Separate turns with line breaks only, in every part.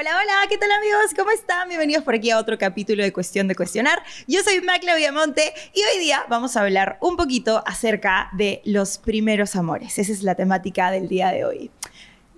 Hola, hola, ¿qué tal amigos? ¿Cómo están? Bienvenidos por aquí a otro capítulo de Cuestión de Cuestionar. Yo soy Macla Viamonte y hoy día vamos a hablar un poquito acerca de los primeros amores. Esa es la temática del día de hoy.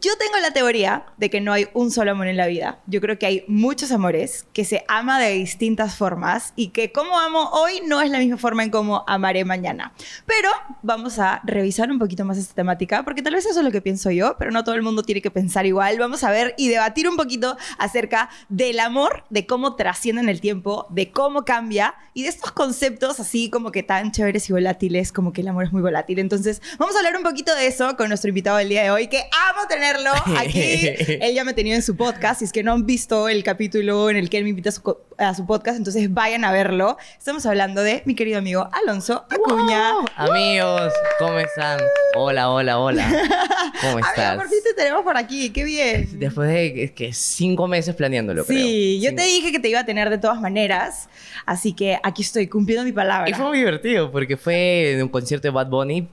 Yo tengo la teoría de que no hay un solo amor en la vida. Yo creo que hay muchos amores que se ama de distintas formas y que como amo hoy no es la misma forma en cómo amaré mañana. Pero vamos a revisar un poquito más esta temática porque tal vez eso es lo que pienso yo, pero no todo el mundo tiene que pensar igual. Vamos a ver y debatir un poquito acerca del amor, de cómo trasciende en el tiempo, de cómo cambia y de estos conceptos así como que tan chéveres y volátiles, como que el amor es muy volátil. Entonces, vamos a hablar un poquito de eso con nuestro invitado del día de hoy, que amo tener aquí. él ya me ha tenido en su podcast. Y es que no han visto el capítulo en el que él me invita a su, podcast, entonces vayan a verlo. Estamos hablando de mi querido amigo Alonso Acuña.
Amigos, ¿cómo están? Hola, hola, hola. ¿Cómo estás?
por fin te tenemos por aquí, qué bien.
Después de que cinco meses planeándolo,
Sí, yo te dije que te iba a tener de todas maneras, así que aquí estoy cumpliendo mi palabra.
Y fue muy divertido porque fue en un concierto de Bad Bunny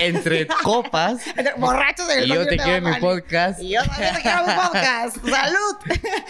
entre copas.
Borrachos
en el Y yo te quiero en mi podcast
y yo también te quiero un podcast. ¡Salud!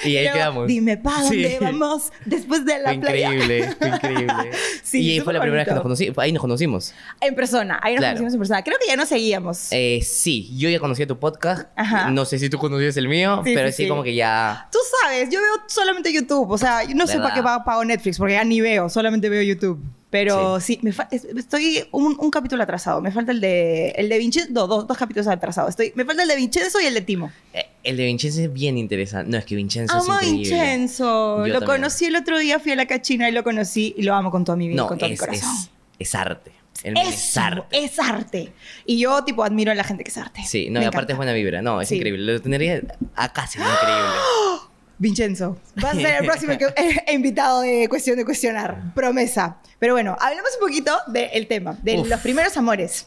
Y ahí quedamos.
Dime, ¿para dónde vamos después de la
fue increíble, Fue increíble, Sí, y ahí fue la primera vez que nos conocimos. Ahí nos conocimos.
En persona. Ahí nos conocimos en persona. Creo que ya nos seguíamos.
Eh, sí, yo ya conocía tu podcast. Ajá. No sé si tú conocías el mío, pero sí, como que ya...
Tú sabes, yo veo solamente YouTube. O sea, no sé para qué pago Netflix, porque ya ni veo. Solamente veo YouTube. Pero sí, me estoy un, capítulo atrasado. Me falta el de, el de Vincenzo. dos, dos capítulos atrasados. Estoy, me falta el de Vincenzo y el de Timo.
Eh, el de Vincenzo es bien interesante. No, es que Vincenzo es increíble.
Vincenzo. lo conocí el otro día, fui a la cachina y lo conocí y lo amo con toda mi vida, con todo mi corazón.
Es, es arte.
es, arte. Es arte. Y yo, tipo, admiro a la gente que es arte.
Sí, no, y aparte es buena vibra. No, es increíble. Lo tendría acá, es increíble.
Vincenzo, vas a ser el próximo invitado de Cuestión de Cuestionar. Promesa. Pero bueno, hablemos un poquito del tema, de los primeros amores.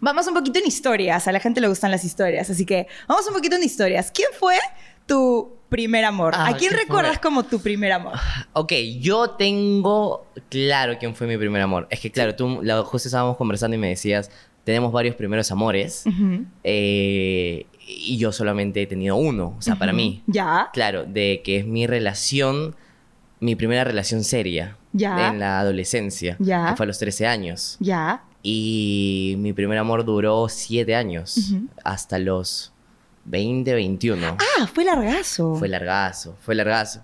Vamos un poquito en historias. A la gente le gustan las historias. Así que vamos un poquito en historias. ¿Quién fue tu primer amor? ¿A ah, quién recuerdas como tu primer amor?
Ok, yo tengo claro quién fue mi primer amor. Es que, claro, tú justo estábamos conversando y me decías, tenemos varios primeros amores. eh, y yo solamente he tenido uno, o sea, para mí.
Ya.
Claro, de que es mi relación, mi primera relación seria. Ya. En la adolescencia. Ya. Que fue a los 13 años.
Ya.
Y mi primer amor duró 7 años. Hasta los 20, 21.
Ah, fue largazo.
Fue largazo, fue largazo.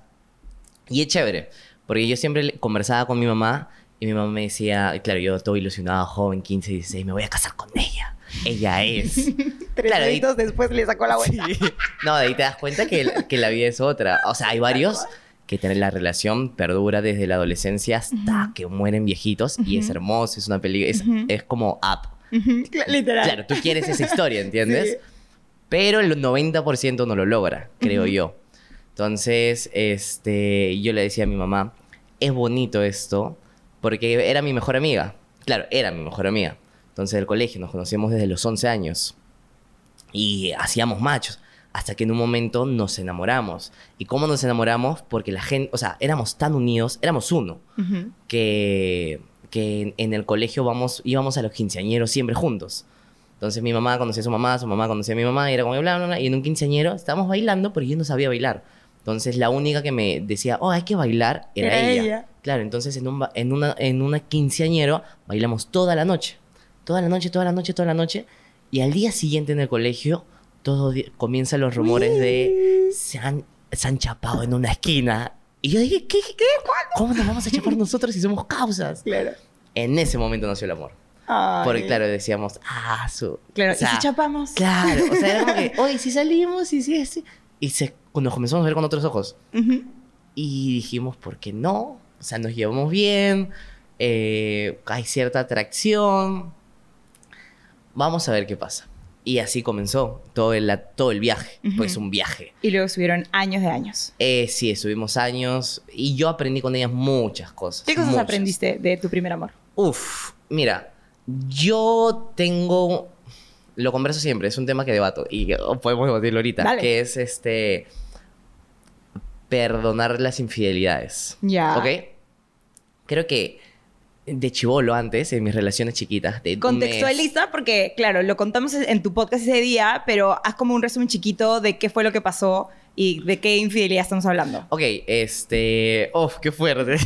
Y es chévere, porque yo siempre conversaba con mi mamá y mi mamá me decía, claro, yo todo ilusionado, joven, 15, 16, me voy a casar con ella ella es.
Tres claro, después le sacó la vuelta.
No, de ahí te das cuenta que, que, la vida es otra. O sea, hay varios que tener la relación perdura desde la adolescencia hasta que mueren viejitos y es hermoso, es una película, es, es como up.
Literal.
Claro, tú quieres esa historia, ¿entiendes? Pero el 90% no lo logra, creo yo. Entonces, este, yo le decía a mi mamá, es bonito esto, porque era mi mejor amiga. Claro, era mi mejor amiga. Entonces, del colegio, nos conocíamos desde los 11 años. Y hacíamos machos. Hasta que en un momento nos enamoramos. ¿Y cómo nos enamoramos? Porque la gente, o sea, éramos tan unidos, éramos uno, que, que en el colegio vamos, íbamos a los quinceañeros siempre juntos. Entonces mi mamá conocía a su mamá, su mamá conocía a mi mamá, y era como bla, bla, bla, y en un quinceañero estábamos bailando, pero yo no sabía bailar. Entonces la única que me decía, oh, hay que bailar, era, ella. Claro, entonces en, un, en, una, en una quinceañero bailamos toda la noche toda la noche, toda la noche, toda la noche. Y al día siguiente en el colegio, todo comienzan los rumores de se han, se han chapado en una esquina. Y yo dije, ¿qué? ¿Qué? ¿Cómo nos vamos a chapar nosotros si somos causas?
Claro.
En ese momento nació el amor. Porque, claro, decíamos, ah, su.
Claro, ¿y si chapamos?
Claro, o sea, era como que, oye, si salimos y si. Y se, nos comenzamos a ver con otros ojos. Y dijimos, ¿por qué no? O sea, nos llevamos bien, eh, hay cierta atracción vamos a ver qué pasa. Y así comenzó todo el, todo el viaje, pues un viaje.
Y luego estuvieron años de años.
Eh, sí, estuvimos años y yo aprendí con ellas muchas cosas.
¿Qué cosas aprendiste de tu primer amor?
Uf, mira, Yo tengo. Lo converso siempre, es un tema que debato y podemos debatirlo ahorita.
Dale.
Que es este. Perdonar las infidelidades.
Ya.
¿Ok? Creo que de chivolo antes, en mis relaciones chiquitas, de
Contextualiza porque, claro, lo contamos en tu podcast ese día, pero haz como un resumen chiquito de qué fue lo que pasó y de qué infidelidad estamos hablando.
Ok, este. ¡Uf, qué fuerte!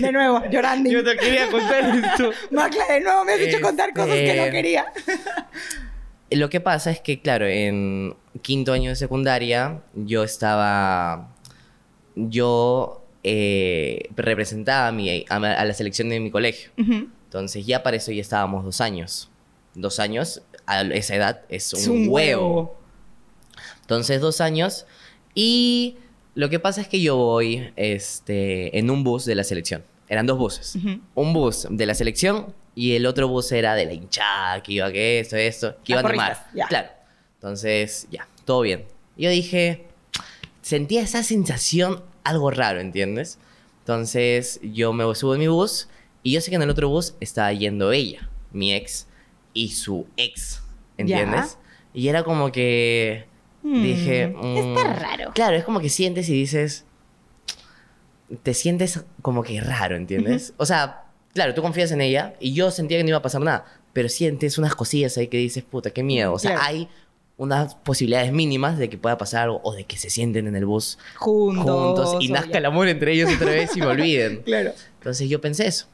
De nuevo, llorando.
Yo te quería contar esto.
Macla, de nuevo me has hecho contar cosas que no
Este-
quería.
Lo que pasa es que, claro, en quinto año de secundaria, yo estaba. Yo eh, representaba a, mi, a, a la selección de mi colegio. Entonces, ya para eso ya estábamos dos años. Dos años, a esa edad, es un,
Es un
huevo.
huevo.
Entonces, dos años. Y lo que pasa es que yo voy este, en un bus de la selección. Eran dos buses. Un bus de la selección y el otro bus era de la hinchada, que iba que esto, esto, que iba a
porristas, ya.
Claro. Entonces, ya, todo bien. Yo dije, sentía esa sensación algo raro, ¿entiendes? Entonces, yo me subo en mi bus y yo sé que en el otro bus estaba yendo ella, mi ex, y su ex, ¿entiendes? Y era como que
Mm,
dije...
está
mm,
raro.
Claro, es como que sientes y dices... Te sientes como que raro, ¿entiendes? O sea, claro, tú confías en ella y yo sentía que no iba a pasar nada, pero sientes unas cosillas ahí que dices, puta, qué miedo. O sea,
Claro.
hay unas posibilidades mínimas de que pueda pasar algo o de que se sienten en el bus
Juntos.
juntos y nazca
ya.
el amor entre ellos otra vez y me olviden.
Claro.
Entonces yo pensé eso.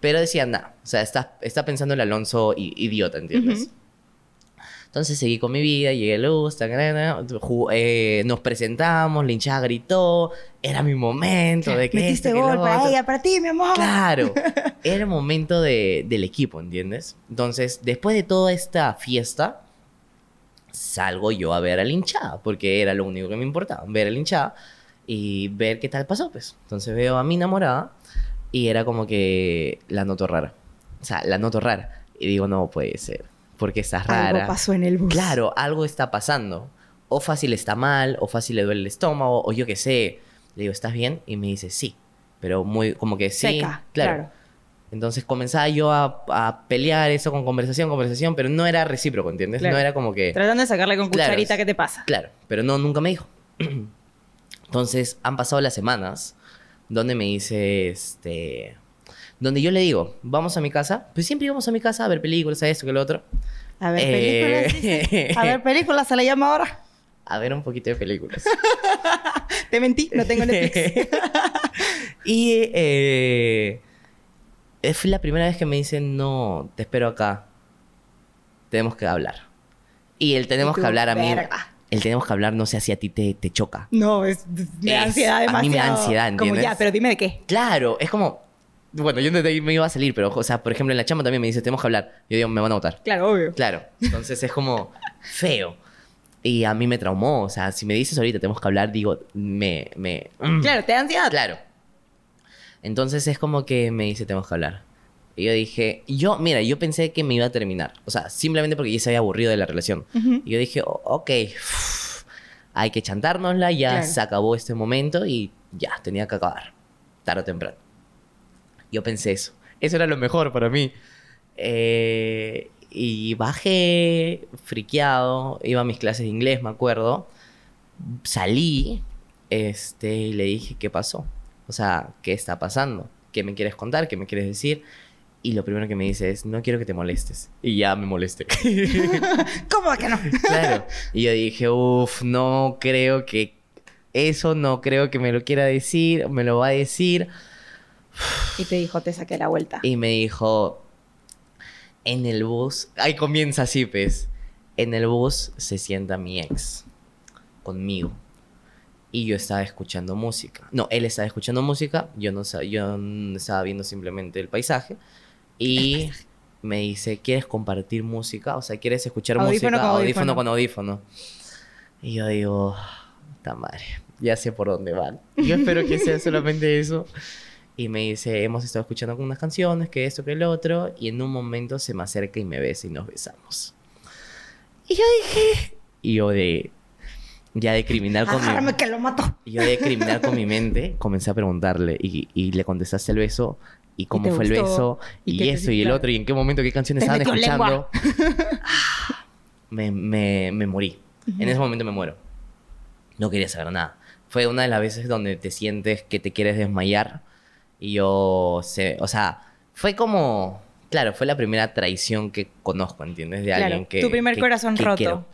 Pero decía, nada, o sea, está, está pensando el Alonso idiota, ¿entiendes?
Ujú.
Entonces seguí con mi vida, llegué a luz, eh, nos presentamos, la hinchada gritó, era mi momento de que
Metiste
que lo
gol para
otro.
ella, para ti, mi amor.
Claro, era el momento de- del equipo, ¿entiendes? Entonces, después de toda esta fiesta, salgo yo a ver a la hinchada, porque era lo único que me importaba, ver a la hinchada y ver qué tal pasó, pues. Entonces veo a mi enamorada y era como que la noto rara. O sea, la noto rara. Y digo, no puede ser, porque estás rara.
Algo pasó en el bus.
Claro, algo está pasando. O fácil está mal, o fácil le duele el estómago, o yo qué sé. Le digo, ¿estás bien? Y me dice, sí. Pero muy, como que sí.
Seca,
claro.
claro.
Entonces comenzaba yo a, a pelear eso con conversación, conversación, pero no era recíproco, ¿entiendes?
Claro.
No era como que...
Tratando de sacarle con
Claro.
cucharita, ¿qué te pasa?
Claro, pero no, nunca me dijo. Entonces han pasado las semanas donde me dice, este... Donde yo le digo, vamos a mi casa. Pues siempre íbamos a mi casa a ver películas, a esto, que lo otro.
A ver,
Eh,
películas. dice. A ver, películas se le llama ahora.
A ver un poquito de películas.
Te mentí, no tengo Netflix.
y eh, eh, fue la primera vez que me dicen, no, te espero acá. Tenemos que hablar. Y el tenemos que hablar a mí.
verga.
El tenemos que hablar, no sé si a ti te, te choca.
No, es, me da
Es-
ansiedad
a
demasiado.
mí me da ansiedad,
Como
¿entiendes?
ya, pero dime de qué.
Claro, es como. Bueno, yo de ahí me iba a salir, pero, o sea, por ejemplo, en la chamba también me dice, tenemos que hablar. Yo digo, me van a votar.
Claro, obvio.
Claro. Entonces es como feo. Y a mí me traumó. O sea, si me dices ahorita tenemos que hablar, digo, me. me mm.
Claro, te da ansiedad.
Claro. Entonces es como que me dice, tenemos que hablar. Y yo dije, yo, mira, yo pensé que me iba a terminar. O sea, simplemente porque ya se había aburrido de la relación. Y yo dije, "O- ok, hay que chantárnosla, ya
Claro.
se acabó este momento y ya, tenía que acabar. Tarde o temprano. Yo pensé eso. Eso era lo mejor para mí. Eh, y bajé, friqueado, iba a mis clases de inglés, me acuerdo. Salí, este, y le dije, ¿qué pasó? O sea, ¿qué está pasando? ¿Qué me quieres contar? ¿Qué me quieres decir? Y lo primero que me dice es, no quiero que te molestes. Y ya me molesté.
¿Cómo que no?
claro. Y yo dije, uff, no creo que... Eso no creo que me lo quiera decir, me lo va a decir.
Y te dijo, te saqué la vuelta.
Y me dijo, en el bus, ahí comienza así, pues. En el bus se sienta mi ex conmigo. Y yo estaba escuchando música. No, él estaba escuchando música, yo no yo estaba viendo simplemente el paisaje. Y me dice, ¿quieres compartir música? O sea, ¿quieres escuchar
Audífono
música?
con
audífono
audífono.
con audífono. Y yo digo, ¡ta madre! Ya sé por dónde van. Yo espero que sea solamente eso. Y me dice, hemos estado escuchando unas canciones, que esto, que el otro. Y en un momento se me acerca y me besa y nos besamos. Y yo dije... Y yo de... ya de criminal con
Agárrame
mi...
que lo mato.
Y yo de criminal con mi mente comencé a preguntarle y, y le contestaste el beso y cómo fue el beso
¿Y
y, eso y el otro y en qué momento, qué canciones estaban escuchando. Ah, me, me, me morí. En ese momento me muero. No quería saber nada. Fue una de las veces donde te sientes que te quieres desmayar y yo, se, o sea, fue como, claro, fue la primera traición que conozco, ¿entiendes? De
Claro,
alguien que...
tu primer
que-
corazón
que
roto.
quiero.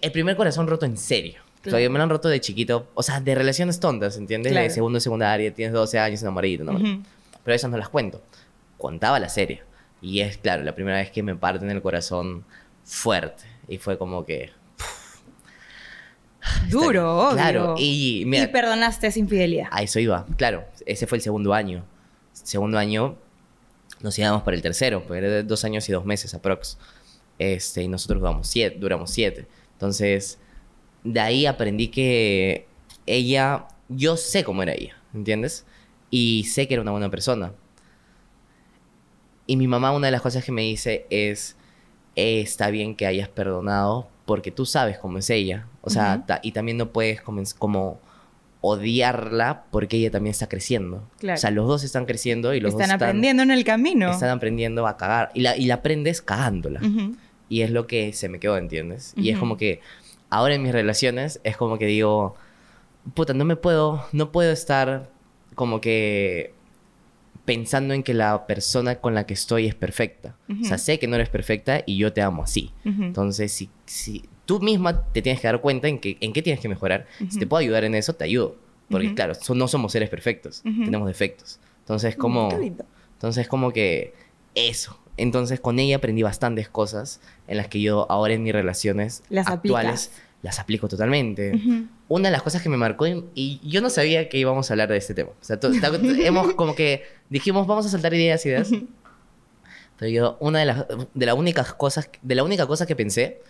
El primer corazón roto en serio.
Claro.
Todavía me lo han roto de chiquito. O sea, de relaciones tontas, ¿entiendes?
Claro.
De segundo, secundaria, tienes 12 años, enamoradito, enamoradito.
Ujú.
Pero esas no las cuento. Contaba la serie. Y es, claro, la primera vez que me parten el corazón fuerte. Y fue como que...
Duro, obvio.
Claro, y mira,
Y perdonaste esa infidelidad.
a eso iba. Claro, ese fue el segundo año. Segundo año nos íbamos para el tercero, porque era de dos años y dos meses aprox. Este, y nosotros duramos siete, duramos siete. Entonces, de ahí aprendí que ella, yo sé cómo era ella, ¿entiendes? Y sé que era una buena persona. Y mi mamá, una de las cosas que me dice es, "Eh, está bien que hayas perdonado porque tú sabes cómo es ella. O sea, ta- y también no puedes como odiarla porque ella también está creciendo.
Claro.
O sea, los dos están creciendo y los
Están
dos están
aprendiendo en el camino.
están aprendiendo a cagar. Y la, y la aprendes cagándola. Y es lo que se me quedó, ¿entiendes? Y es como que ahora en mis relaciones es como que digo, puta, no me puedo, no puedo estar como que pensando en que la persona con la que estoy es perfecta. O sea, sé que no eres perfecta y yo te amo así. Entonces, si, si tú misma te tienes que dar cuenta en, que, en qué tienes que mejorar, si te puedo ayudar en eso, te ayudo. Porque, claro, so- no somos seres perfectos, tenemos defectos. Entonces, como...
Qué lindo.
Entonces, como que eso. Entonces, con ella aprendí bastantes cosas en las que yo ahora en mis relaciones
Las
actuales
aplicas.
las aplico totalmente. Una de las cosas que me marcó, y, y yo no sabía que íbamos a hablar de este tema. O sea, hemos como que dijimos, vamos a saltar ideas, ideas. Pero yo, una de las, de las únicas cosas, de la única cosa que pensé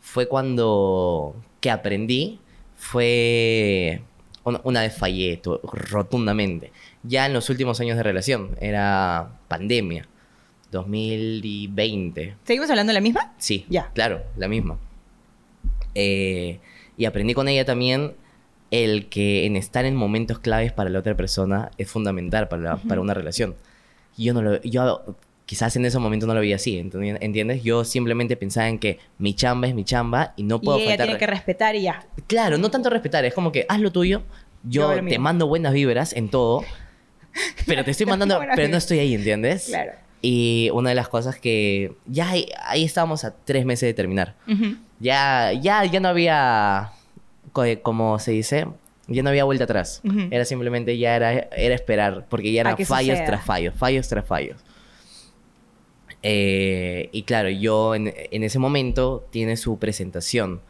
fue cuando, que aprendí, fue, una, una vez fallé rotundamente. Ya en los últimos años de relación, era pandemia, 2020.
¿Seguimos hablando de la misma?
Sí,
Ya.
claro, la misma. Eh, y aprendí con ella también el que en estar en momentos claves para la otra persona es fundamental para, la- para una relación. Yo no lo, yo quizás en ese momento no lo veía así, ¿enti- ¿entiendes? Yo simplemente pensaba en que mi chamba es mi chamba y no puedo
y ella
faltar.
tiene que respetar y ya.
Claro, no tanto respetar, es como que haz lo tuyo,
Yo
te mando buenas vibras en todo, pero te estoy mandando, pero no estoy ahí, ¿entiendes?
Claro.
Y una de las cosas que ya ahí, ahí estábamos a tres meses de terminar.
Ujú.
Ya, ya, ya no había, co- como se dice, ya no había vuelta atrás.
Ujú.
Era simplemente, ya era, era esperar, porque ya eran fallos
suceda.
tras fallos, fallos tras fallos. Eh, y claro, yo en, en ese momento tiene su presentación,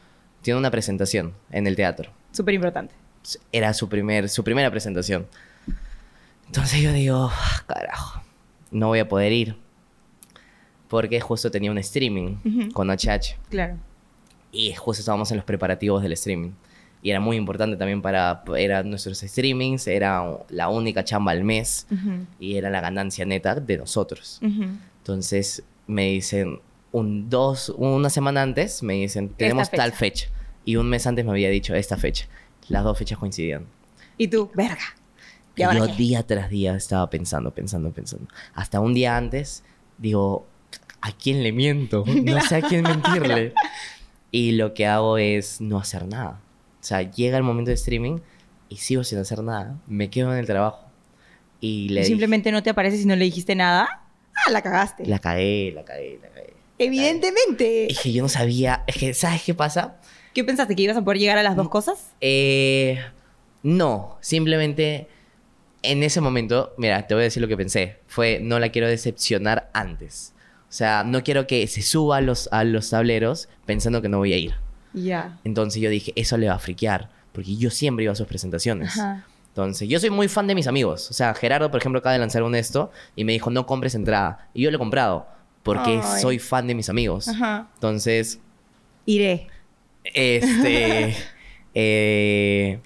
tiene una presentación en el teatro.
Súper importante.
Era su, primer, su primera presentación. Entonces yo digo, "Ah, carajo, no voy a poder ir. Porque justo tenía un streaming con HH.
Claro.
Y justo estábamos en los preparativos del streaming. Y era muy importante también para... Eran nuestros streamings, era la única chamba al mes. Y era la ganancia neta de nosotros. Entonces me dicen, un, dos, una semana antes, me dicen, tenemos tal
fecha.
fecha. Y un mes antes me había dicho esta fecha. Las dos fechas coincidían.
Y tú, verga. ¿Y
Y
ahora
yo día tras día estaba pensando, pensando, pensando. Hasta un día antes, digo, ¿a quién le miento? No sé a quién mentirle. Y lo que hago es no hacer nada. O sea, llega el momento de streaming y sigo sin hacer nada. Me quedo en el trabajo. Y le
Y
dije,
simplemente no te aparece si no le dijiste nada. Ah, la cagaste.
la cagué, la cagué, la cagué.
Evidentemente.
Es que yo no sabía, es que, ¿sabes qué pasa?
¿Qué pensaste? ¿Que ibas a poder llegar a las dos cosas?
Eh, no, simplemente en ese momento, mira, te voy a decir lo que pensé. Fue, no la quiero decepcionar antes. O sea, no quiero que se suba a los, a los tableros pensando que no voy a ir.
Ya.
Entonces yo dije, eso le va a friquear. Porque yo siempre iba a sus presentaciones.
Ajá.
Entonces, yo soy muy fan de mis amigos. O sea, Gerardo, por ejemplo, acaba de lanzar un esto y me dijo, no compres entrada. Y yo lo he comprado porque
Ay.
soy fan de mis amigos.
Ajá.
Entonces,
Iré.
este. eh,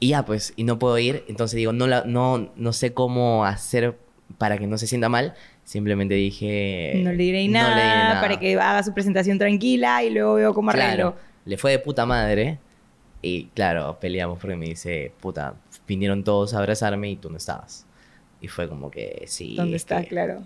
y ya, pues, y no puedo ir. Entonces digo, no, la, no, no sé cómo hacer para que no se sienta mal. Simplemente dije.
no le diré
no
nada,
le diré nada.
para que haga su presentación tranquila y luego veo cómo arreglo.
Claro, le fue de puta madre. Y claro, peleamos porque me dice, puta, vinieron todos a abrazarme y tú no estabas. Y fue como que sí.
¿Dónde
es
está?
que-
Claro.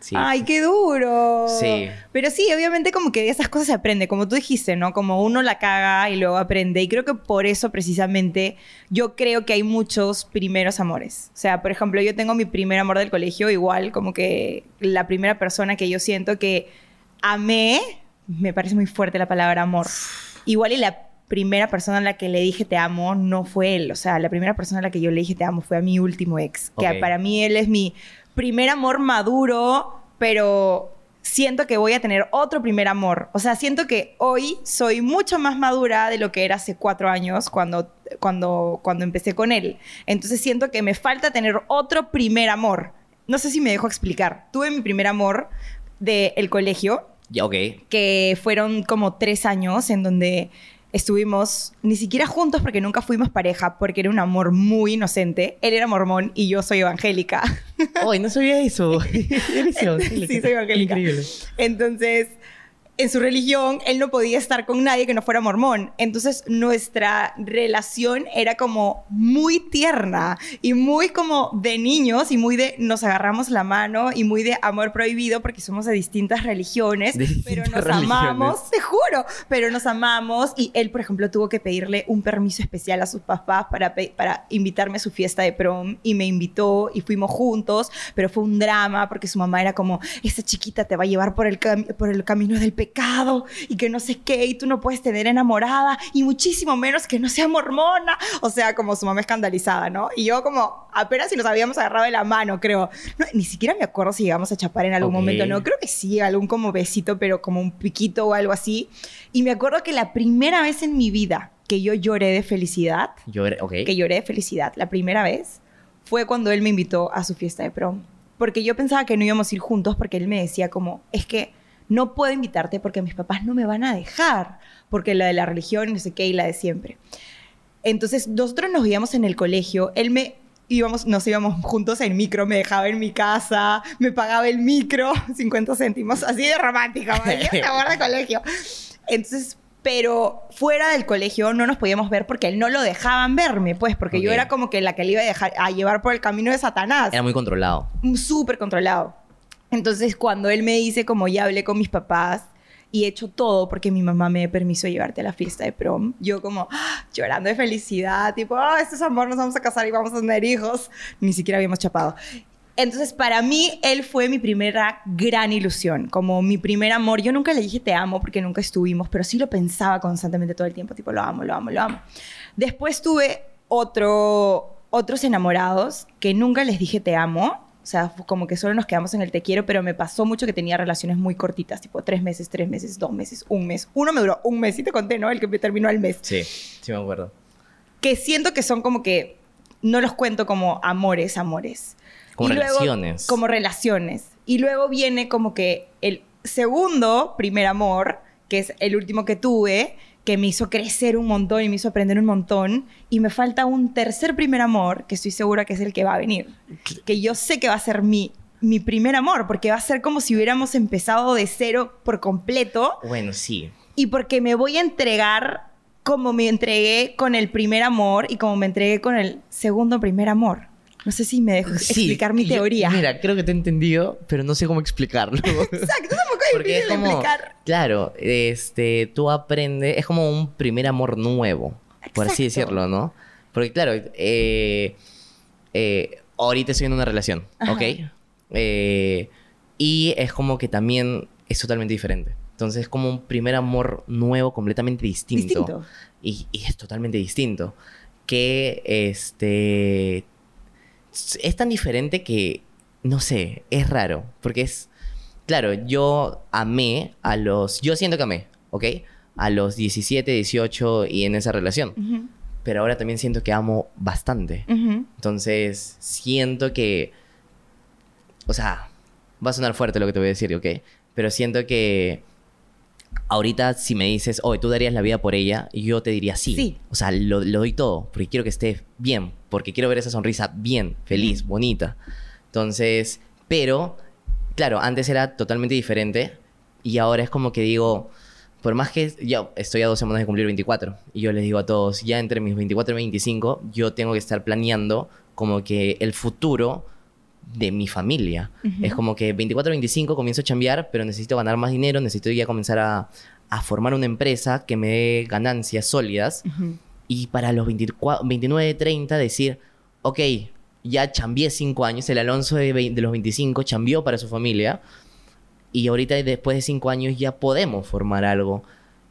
Sí.
Ay, qué duro.
Sí.
Pero sí, obviamente como que de esas cosas se aprende, como tú dijiste, ¿no? Como uno la caga y luego aprende. Y creo que por eso precisamente yo creo que hay muchos primeros amores. O sea, por ejemplo, yo tengo mi primer amor del colegio, igual como que la primera persona que yo siento que amé, me parece muy fuerte la palabra amor. Igual y la primera persona a la que le dije te amo no fue él. O sea, la primera persona a la que yo le dije te amo fue a mi último ex. Que para mí él es mi primer amor maduro, pero siento que voy a tener otro primer amor. O sea, siento que hoy soy mucho más madura de lo que era hace cuatro años cuando, cuando, cuando empecé con él. Entonces siento que me falta tener otro primer amor. No sé si me dejo explicar. Tuve mi primer amor del colegio,
Ya, ok.
que fueron como tres años en donde estuvimos ni siquiera juntos porque nunca fuimos pareja, porque era un amor muy inocente. Él era mormón y yo soy evangélica.
Ay, no sabía eso. Eres evangélica.
Sí, soy evangélica.
Increíble.
Entonces, en su religión, él no podía estar con nadie que no fuera mormón. Entonces, nuestra relación era como muy tierna y muy como de niños y muy de nos agarramos la mano y muy de amor prohibido porque somos de distintas religiones,
De
pero
distintas
nos
religiones.
amamos, te juro, pero nos amamos y él, por ejemplo, tuvo que pedirle un permiso especial a sus papás para, para invitarme a su fiesta de prom y me invitó y fuimos juntos, pero fue un drama porque su mamá era como, esta chiquita te va a llevar por el, por el camino del pecado y que no sé qué y tú no puedes tener enamorada y muchísimo menos que no sea mormona, o sea, como su mamá escandalizada, ¿no? Y yo como apenas si nos habíamos agarrado de la mano, creo. No, ni siquiera me acuerdo si llegamos a chapar en algún momento, ¿no? Creo que sí, algún como besito, pero como un piquito o algo así. Y me acuerdo que la primera vez en mi vida que yo lloré de felicidad,
ok.
que lloré de felicidad, la primera vez, fue cuando él me invitó a su fiesta de prom. Porque yo pensaba que no íbamos a ir juntos porque él me decía como, es que no puedo invitarte porque mis papás no me van a dejar, porque la de la religión, no sé qué, y la de siempre. Entonces, nosotros nos íbamos en el colegio, él me íbamos, nos íbamos juntos en micro, me dejaba en mi casa, me pagaba el micro, 50 céntimos, así de qué amor de colegio. Entonces, pero fuera del colegio no nos podíamos ver porque él no lo dejaban verme, pues, porque yo
Ok.
era como que la que le iba a dejar a llevar por el camino de Satanás
Era muy controlado.
súper controlado. Entonces, cuando él me dice, como ya hablé con mis papás y he hecho todo porque mi mamá me permiso llevarte a la fiesta de prom, yo como ¡ah! llorando de felicidad, tipo, ah, esto es amor, nos vamos a casar y vamos a tener hijos. Ni siquiera habíamos chapado. Entonces, para mí, él fue mi primera gran ilusión, como mi primer amor. Yo nunca le dije te amo porque nunca estuvimos, pero sí lo pensaba constantemente todo el tiempo, tipo, lo amo, lo amo, lo amo. Después tuve otro, otros enamorados que nunca les dije te amo. O sea, como que solo nos quedamos en el te quiero, pero me pasó mucho que tenía relaciones muy cortitas, tipo tres meses, tres meses, dos meses, un mes. Uno me duró un mes y te conté, ¿no? El que me terminó al mes
Sí, sí me acuerdo.
que siento que son como que no los cuento como amores, amores.
Como
Y luego-
relaciones.
como relaciones. Y luego viene como que el segundo primer amor, que es el último que tuve, que me hizo crecer un montón y me hizo aprender un montón. Y me falta un tercer primer amor, que estoy segura que es el que va a venir. Que yo sé que va a ser mi, mi primer amor, porque va a ser como si hubiéramos empezado de cero por completo
Bueno, sí.
y porque me voy a entregar como me entregué con el primer amor y como me entregué con el segundo primer amor. No sé si me dejo
Sí,
explicar mi
yo-
teoría.
mira, creo que te he entendido, pero no sé cómo explicarlo.
Exacto, tampoco es difícil de explicar.
claro, este, tú aprendes, es como un primer amor nuevo, por así decirlo, ¿no? Porque claro, eh, eh, ahorita estoy en una relación,
Ajá.
¿ok? Eh, y es como que también es totalmente diferente. Entonces es como un primer amor nuevo, completamente distinto.
Distinto.
Y, y es totalmente distinto. Que este. Es tan diferente que. No sé, es raro. Porque es. Claro, yo amé a los. Yo siento que amé, ¿ok? A los 17, 18 y en esa relación. Pero ahora también siento que amo bastante. Entonces, siento que. O sea, va a sonar fuerte lo que te voy a decir, ¿ok? Pero siento que. Ahorita, si me dices, oye, tú darías la vida por ella, yo te diría sí.
Sí.
O sea, lo, lo doy todo, porque quiero que esté bien, porque quiero ver esa sonrisa bien, feliz, bonita. Entonces, pero, claro, antes era totalmente diferente y ahora es como que digo, por más que yo estoy a dos semanas de cumplir 24 y yo les digo a todos, ya entre mis 24 y 25, yo tengo que estar planeando como que el futuro de mi familia. Es como que 24 25 comienzo a chambear, pero necesito ganar más dinero, necesito ya comenzar a, a formar una empresa que me dé ganancias sólidas. Y para los 24, 29, 30 decir, ok, ya chambié 5 años, el Alonso de, los 25 chambió para su familia y ahorita después de 5 años ya podemos formar algo.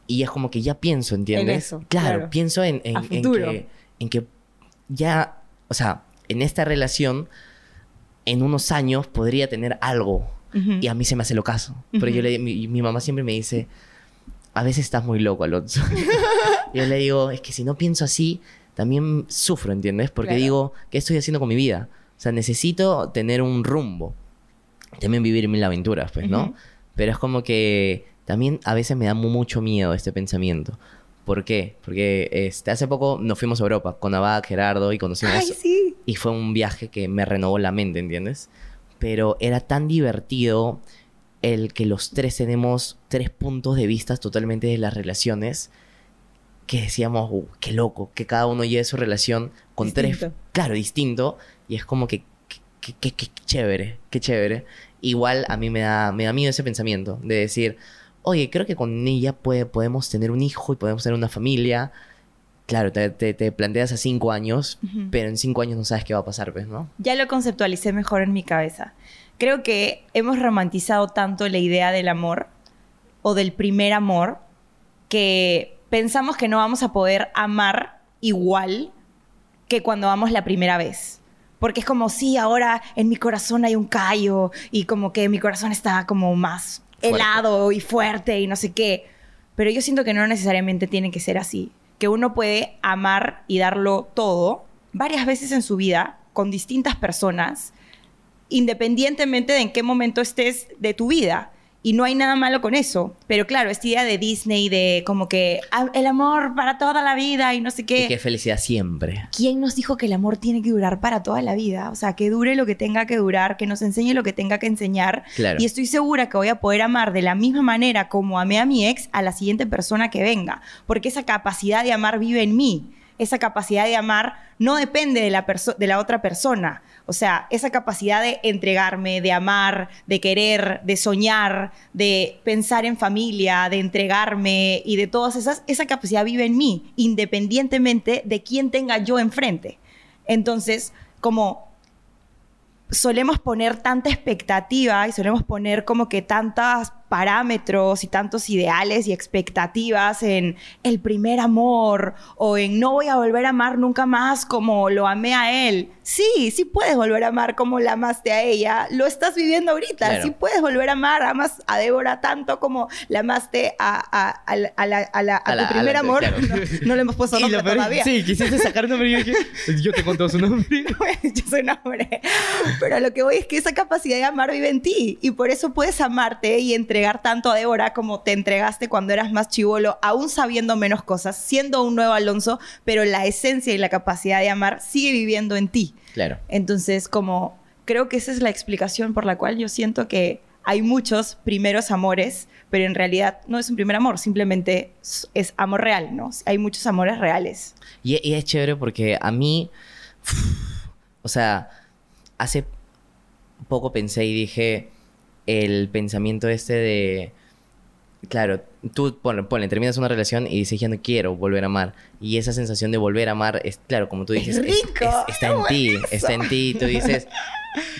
Y es como que ya pienso, ¿entiendes?
eso,
claro,
claro.
pienso en, en- en que, en que ya, o sea, en esta relación, en unos años podría tener algo. Y a mí se me hace lo caso. Pero yo le, mi, mi mamá siempre me dice, a veces estás muy loco, Alonso. yo le digo, es que si no pienso así, también sufro, ¿entiendes? Porque
Claro.
digo, ¿qué estoy haciendo con mi vida? O sea, necesito tener un rumbo. También vivir mil aventuras, pues, ¿no?
Ujú.
Pero es como que también a veces me da mu- mucho miedo este pensamiento. ¿Por qué? Porque este, hace poco nos fuimos a Europa con Abad, Gerardo y conocimos...
Ay, sí.
Y fue un viaje que me renovó la mente, ¿entiendes? Pero era tan divertido el que los tres tenemos tres puntos de vista totalmente de las relaciones que decíamos, "Uh, qué loco, que cada uno lleve su relación con tres, claro, distinto, y es como que, que, que- que- que chévere, qué chévere. Igual a mí me da, me da miedo ese pensamiento de decir, oye, creo que con ella puede, podemos tener un hijo y podemos tener una familia. Claro, te, te- te planteas a cinco años, pero en cinco años no sabes qué va a pasar, pues, ¿no?
Ya lo conceptualicé mejor en mi cabeza. Creo que hemos romantizado tanto la idea del amor o del primer amor que pensamos que no vamos a poder amar igual que cuando vamos la primera vez. Porque es como, sí, ahora en mi corazón hay un callo y como que mi corazón está como más
Fuerte.
helado y fuerte y no sé qué. Pero yo siento que no necesariamente tiene que ser así. Que uno puede amar y darlo todo varias veces en su vida con distintas personas, independientemente de en qué momento estés de tu vida. Y no hay nada malo con eso. Pero claro, esta idea de Disney de como que ah, el amor para toda la vida y no sé qué.
Y qué felicidad siempre.
¿Quién nos dijo que el amor tiene que durar para toda la vida? O sea, que dure lo que tenga que durar, que nos enseñe lo que tenga que enseñar.
Claro.
Y estoy segura que voy a poder amar de la misma manera como amé a mi ex a la siguiente persona que venga. Porque esa capacidad de amar vive en mí. Esa capacidad de amar no depende de la, de la otra persona. O sea, esa capacidad de entregarme, de amar, de querer, de soñar, de pensar en familia, de entregarme y de todas esas, esa capacidad vive en mí, independientemente de quién tenga yo enfrente. Entonces, como solemos poner tanta expectativa y solemos poner como que tantos parámetros y tantos ideales y expectativas en el primer amor o en no voy a volver a amar nunca más como lo amé a él. Sí, sí puedes volver a amar como la amaste a ella. Lo estás viviendo ahorita.
Claro.
Sí puedes volver a amar. Amas a Débora tanto como la amaste a, a- a la- a la- a la- a
A la-
tu
a
primer
la-
amor.
claro.
No, no le hemos puesto nombre
peor
todavía.
Sí, quisiste sacar un nombre y yo dije, yo te conté su nombre.
yo soy un hombre. Pero a lo que voy es que esa capacidad de amar vive en ti. Y por eso puedes amarte y entregar tanto a Débora como te entregaste cuando eras más chivolo, aún sabiendo menos cosas, siendo un nuevo Alonso, pero la esencia y la capacidad de amar sigue viviendo en ti.
Claro.
Entonces, como creo que esa es la explicación por la cual yo siento que hay muchos primeros amores, pero en realidad no es un primer amor, simplemente es- amor real, ¿no? Hay muchos amores reales.
Y, y es chévere porque a mí, o sea, hace poco pensé y dije el pensamiento este de, claro, tú ponle, ponle, terminas una relación y dices ya no quiero volver a amar. Y esa sensación de volver a amar es, claro, como tú
Es
dices, es-
rico,
es- está en ti, está en ti. Tú dices,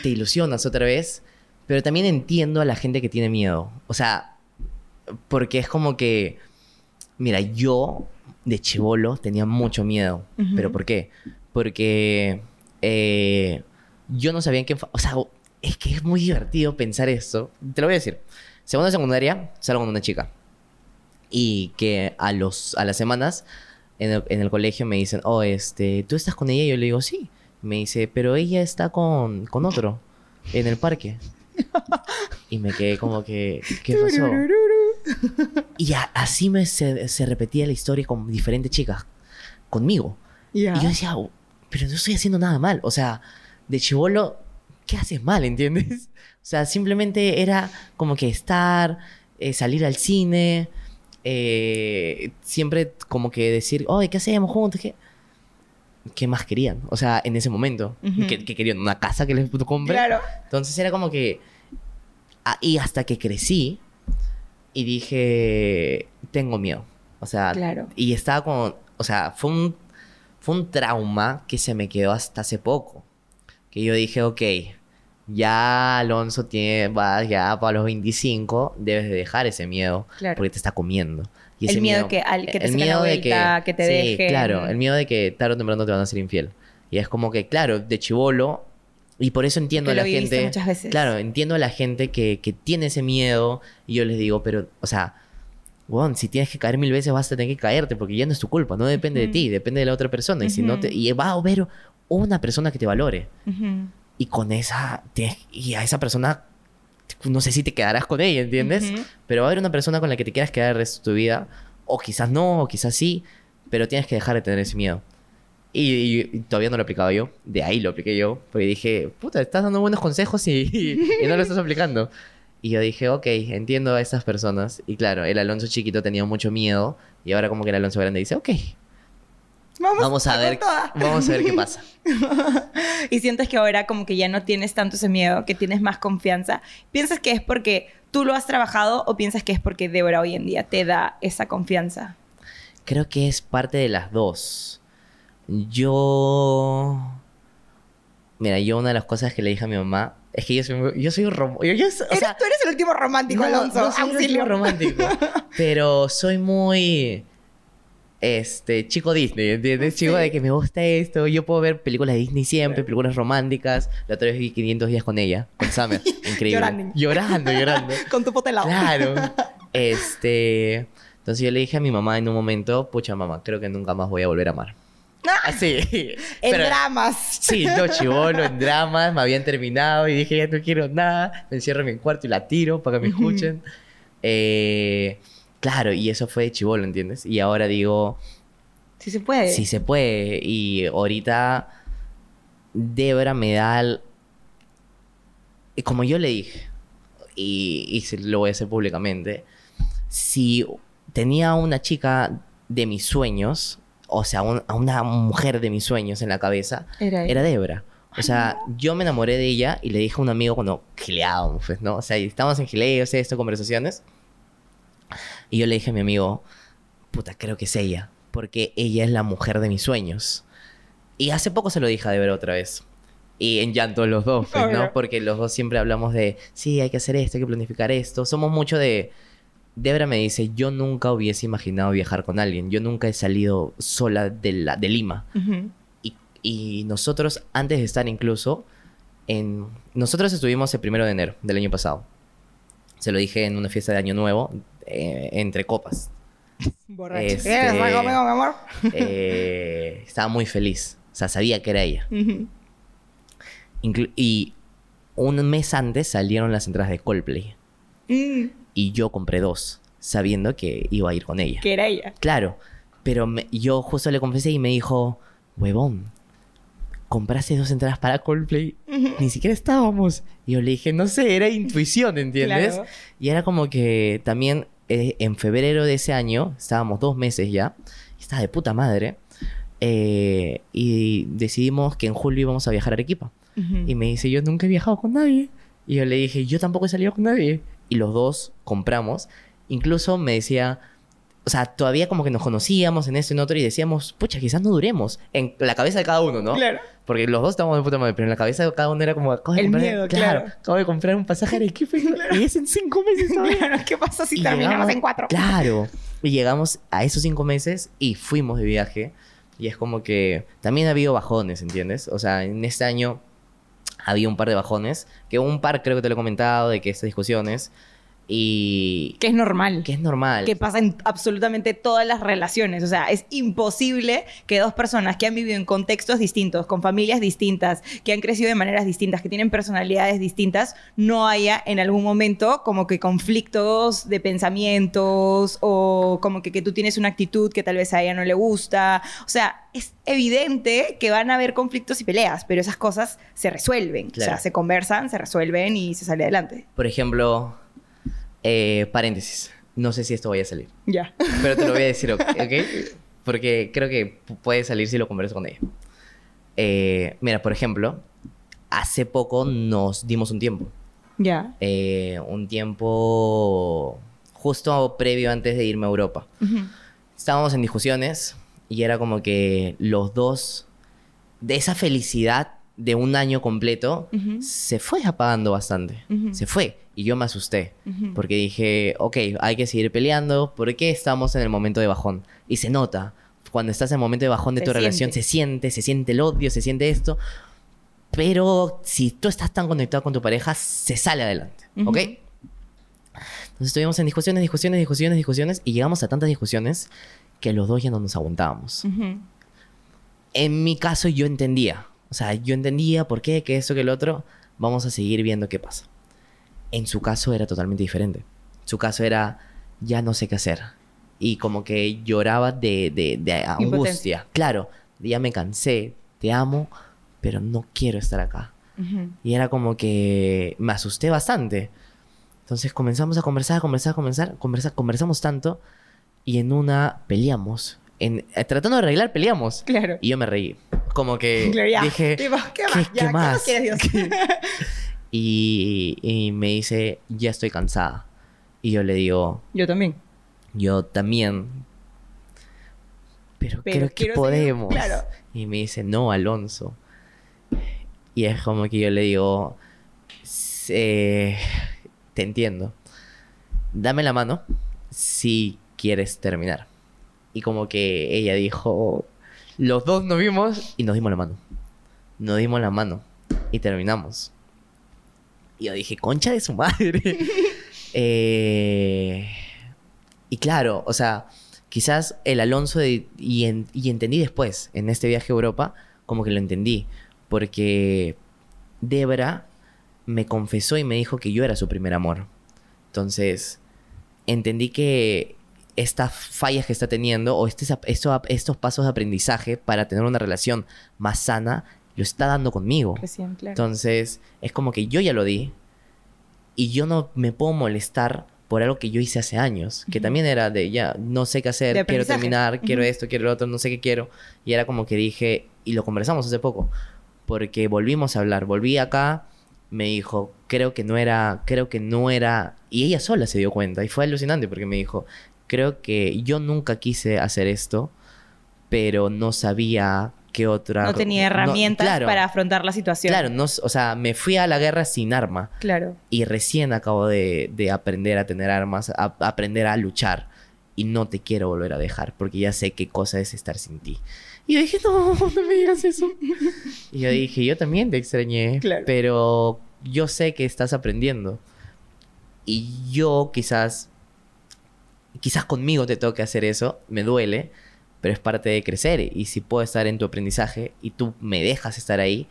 te ilusionas otra vez, pero también entiendo a la gente que tiene miedo. O sea, porque es como que, mira, yo de chivolo tenía mucho miedo. ¿Pero por qué? Porque eh, yo no sabía en qué... O sea, es que es muy divertido pensar esto. Te lo voy a decir. Segunda secundaria, salgo con una chica. Y que a, los, a las semanas en el, en el colegio me dicen, oh, este, ¿tú estás con ella? Y yo le digo, sí. Me dice, pero ella está con, con otro en el parque. y me quedé como que, ¿qué pasó? Y a- así me se, se repetía la historia con diferentes chicas, conmigo. Y yo decía, "Oh, pero no estoy haciendo nada mal. O sea, de chivolo, ¿qué haces mal, entiendes? O sea, simplemente era como que estar, eh, salir al cine, eh, siempre como que decir, oye, ¿qué hacemos juntos? ¿Qué? ¿Qué más querían? O sea, en ese momento. ¿Qué, qué querían? ¿Una casa que les compre?
Claro.
Entonces era como que... ah, y hasta que crecí y dije, tengo miedo. O sea,
Claro.
y estaba con... O sea, fue un, fue un trauma que se me quedó hasta hace poco. Que yo dije, ok, ya Alonso tiene, va ya para los 25, debes de dejar ese miedo.
Claro.
Porque te está comiendo. Y
El miedo que- al que te
el miedo de
vuelta, que te
sí,
dejen.
claro. El miedo de que tarde o temprano te van a ser infiel. Y es como que, claro, de chivolo... Y por eso entiendo
Que
a la gente...
muchas veces.
Claro, entiendo a la gente que, que tiene ese miedo. Y yo les digo, pero, o sea... Bueno, si tienes que caer mil veces vas a tener que caerte porque ya no es tu culpa, no depende de ti, depende de la otra persona. Y si no te, y va a haber una persona que te valore.
Ujú.
Y con esa, tienes- y a esa persona, no sé si te quedarás con ella, ¿entiendes?
Ujú.
Pero va a haber una persona con la que te quieras quedar el resto de tu vida. O quizás no, o quizás sí. Pero tienes que dejar de tener ese miedo. Y, y- y todavía no lo aplicaba yo. De ahí lo apliqué yo. Porque dije, puta, estás dando buenos consejos y, y no lo estás aplicando. Y yo dije, ok, entiendo a estas personas. Y claro, el Alonso chiquito tenía mucho miedo. Y ahora como que el Alonso grande dice, ok,
Vamos,
vamos a ver, vamos a ver qué pasa.
y sientes que ahora como que ya no tienes tanto ese miedo, que tienes más confianza. ¿Piensas que es porque tú lo has trabajado o piensas que es porque Débora hoy en día te da esa confianza?
Creo que es parte de las dos. Yo. Mira, yo una de las cosas que le dije a mi mamá es que yo soy, yo soy un rom- yo- yo- o
Eres-
sea,
tú eres el último romántico, Alonso.
no soy el último romántico. pero soy muy. Este, chico Disney, ¿entiendes? Chico
Sí.
de que me gusta esto. Yo puedo ver películas de Disney siempre, películas románticas. La otra vez vi 500 días con ella, con Summer. Increíble.
Llorando.
Llorando, llorando.
Con tu potelado.
Claro. Este. Entonces yo le dije a mi mamá en un momento, pucha mamá, creo que nunca más voy a volver a amar. Así.
En
Pero-
dramas.
Sí, no, chivolo, en dramas, me habían terminado y dije, ya no quiero nada, me encierro en mi cuarto y la tiro para que me escuchen. Eh, claro, y eso fue de chivolo, ¿entiendes? Y ahora digo,
Sí se puede.
sí se puede. Y ahorita Débora me da... el- Como yo le dije, y, y se- lo voy a hacer públicamente, si tenía una chica de mis sueños, o sea, un- a una mujer de mis sueños en la cabeza,
Era,
era Débora. O sea, yo me enamoré de ella y le dije a un amigo cuando gileábamos, pues, ¿no? O sea, estábamos en gileos, esto, conversaciones. Y yo le dije a mi amigo, puta, creo que es ella. Porque ella es la mujer de mis sueños. Y hace poco se lo dije a Débora otra vez. Y en llanto los dos, pues. ¿no? Porque los dos siempre hablamos de, sí, hay que hacer esto, hay que planificar esto. Somos mucho de... Débora me dice, yo nunca hubiese imaginado viajar con alguien. Yo nunca he salido sola de, la, de Lima. Y, y nosotros, antes de estar incluso, en... Nosotros estuvimos el primero de enero del año pasado. Se lo dije en una fiesta de Año Nuevo, eh, entre copas.
Borracho.
Este-
¿Quieres algo conmigo, mi amor?
Eh, estaba muy feliz. O sea, sabía que era ella. Inclu- y un mes antes salieron las entradas de Coldplay.
Mm,
Y yo compré dos, sabiendo que iba a ir con ella.
que era ella.
Claro, pero me- yo justo le confesé y me dijo, huevón, compraste dos entradas para Coldplay, ni siquiera estábamos. Y yo le dije, no sé, era intuición, ¿entiendes?
Claro.
Y era como que también eh, en febrero de ese año, estábamos dos meses ya, estaba de puta madre, eh, y decidimos que en julio íbamos a viajar a Arequipa. Y me dice, yo nunca he viajado con nadie. Y yo le dije, yo tampoco he salido con nadie. Y los dos compramos. Incluso me decía, o sea, todavía como que nos conocíamos en esto y en otro y decíamos, pucha, quizás no duremos. En la cabeza de cada uno, ¿no?
Claro.
Porque los dos estábamos de puta madre, pero en la cabeza de cada uno era como, acabo de
El
comprar,
miedo, claro.
acabo de comprar un pasaje a Arequipa y- y es en cinco meses.
Claro, ¿Qué pasa si
Y
terminamos
llegamos-
en cuatro?
Claro. Y llegamos a esos cinco meses y fuimos de viaje. Y es como que también ha habido bajones, ¿entiendes? O sea, en este año había un par de bajones. Que un par creo que te lo he comentado de que estas discusiones. Y
Que es normal.
que es normal.
que pasa en absolutamente todas las relaciones. O sea, es imposible que dos personas que han vivido en contextos distintos, con familias distintas, que han crecido de maneras distintas, que tienen personalidades distintas, no haya en algún momento como que conflictos de pensamientos o como que, que tú tienes una actitud que tal vez a ella no le gusta. O sea, es evidente que van a haber conflictos y peleas, pero esas cosas se resuelven. O sea, se conversan, se resuelven y se sale adelante.
Por ejemplo, eh, paréntesis. no sé si esto vaya a salir.
Ya.
Pero te lo voy a decir, ¿ok? Porque creo que pu- puede salir si lo converso con ella. Eh, mira, por ejemplo, hace poco nos dimos un tiempo.
Ya.
Eh, un tiempo justo previo antes de irme a Europa.
Ujú.
Estábamos en discusiones y era como que los dos, de esa felicidad de un año completo,
Ujú.
se fue apagando bastante.
Ujú.
Se fue. Y yo me asusté.
Ujú.
Porque dije, ok, hay que seguir peleando. porque estamos en el momento de bajón? Y se nota. Cuando estás en el momento de bajón de
Se
tu relación,
siente.
se siente, se siente el odio, se siente esto. Pero si tú estás tan conectado con tu pareja, se sale adelante. ¿Ok? Entonces estuvimos en discusiones, discusiones, discusiones, discusiones. Y llegamos a tantas discusiones que los dos ya no nos aguantábamos. En mi caso yo entendía. O sea, yo entendía por qué, que esto, que el otro. Vamos a seguir viendo qué pasa. En su caso era totalmente diferente. Su caso era, ya no sé qué hacer. Y como que lloraba de, de, de angustia. Claro, ya me cansé, te amo, pero no quiero estar acá.
Ujú.
Y era como que me asusté bastante. Entonces comenzamos a conversar, a conversar, a conversar, conversar, conversamos tanto y en una peleamos. En, eh, tratando de arreglar, peleamos.
Claro.
Y yo me reí. Como que
Claro, ya.
dije,
Tipo, ¿qué
¿qué,
más?
qué
Ya, ¿qué
más?
quieres, Dios?
y, y me dice, ya estoy cansada. Y yo le digo,
Yo también.
yo también. Pero,
Pero
creo que
quiero seguir-
podemos.
claro.
Y me dice, no, Alonso. Y es como que yo le digo, "S- eh, te entiendo. Dame la mano si quieres terminar. Y como que ella dijo, los dos nos vimos y nos dimos la mano. Nos dimos la mano y terminamos. Y yo dije, concha de su madre. Eh, y claro, o sea, quizás el Alonso de- y, en- y entendí después, en este viaje a Europa, como que lo entendí. Porque Debra me confesó y me dijo que yo era su primer amor. Entonces, entendí que estas fallas que está teniendo o este- esto- estos pasos de aprendizaje para tener una relación más sana, lo está dando conmigo.
Recién, claro.
Entonces, es como que yo ya lo di y yo no me puedo molestar por algo que yo hice hace años, que también era de ya, no sé qué hacer, quiero terminar, quiero esto, quiero lo otro, no sé qué quiero. Y era como que dije, y lo conversamos hace poco, porque volvimos a hablar, volví acá, me dijo, creo que no era, creo que no era, y ella sola se dio cuenta, y fue alucinante porque me dijo, creo que yo nunca quise hacer esto, pero no sabía qué otra...
no tenía
no-
herramientas
claro,
para afrontar la situación.
Claro, no, o sea, me fui a la guerra sin arma
Claro.
y recién acabo de, de aprender a tener armas, a, a aprender a luchar y no te quiero volver a dejar porque ya sé qué cosa es estar sin ti. Y yo dije, no, no me digas eso. y yo dije, yo también te extrañé,
Claro.
pero yo sé que estás aprendiendo. Y yo quizás, quizás conmigo te toque hacer eso, me duele, pero es parte de crecer. Y si puedo estar en tu aprendizaje y tú me dejas estar ahí,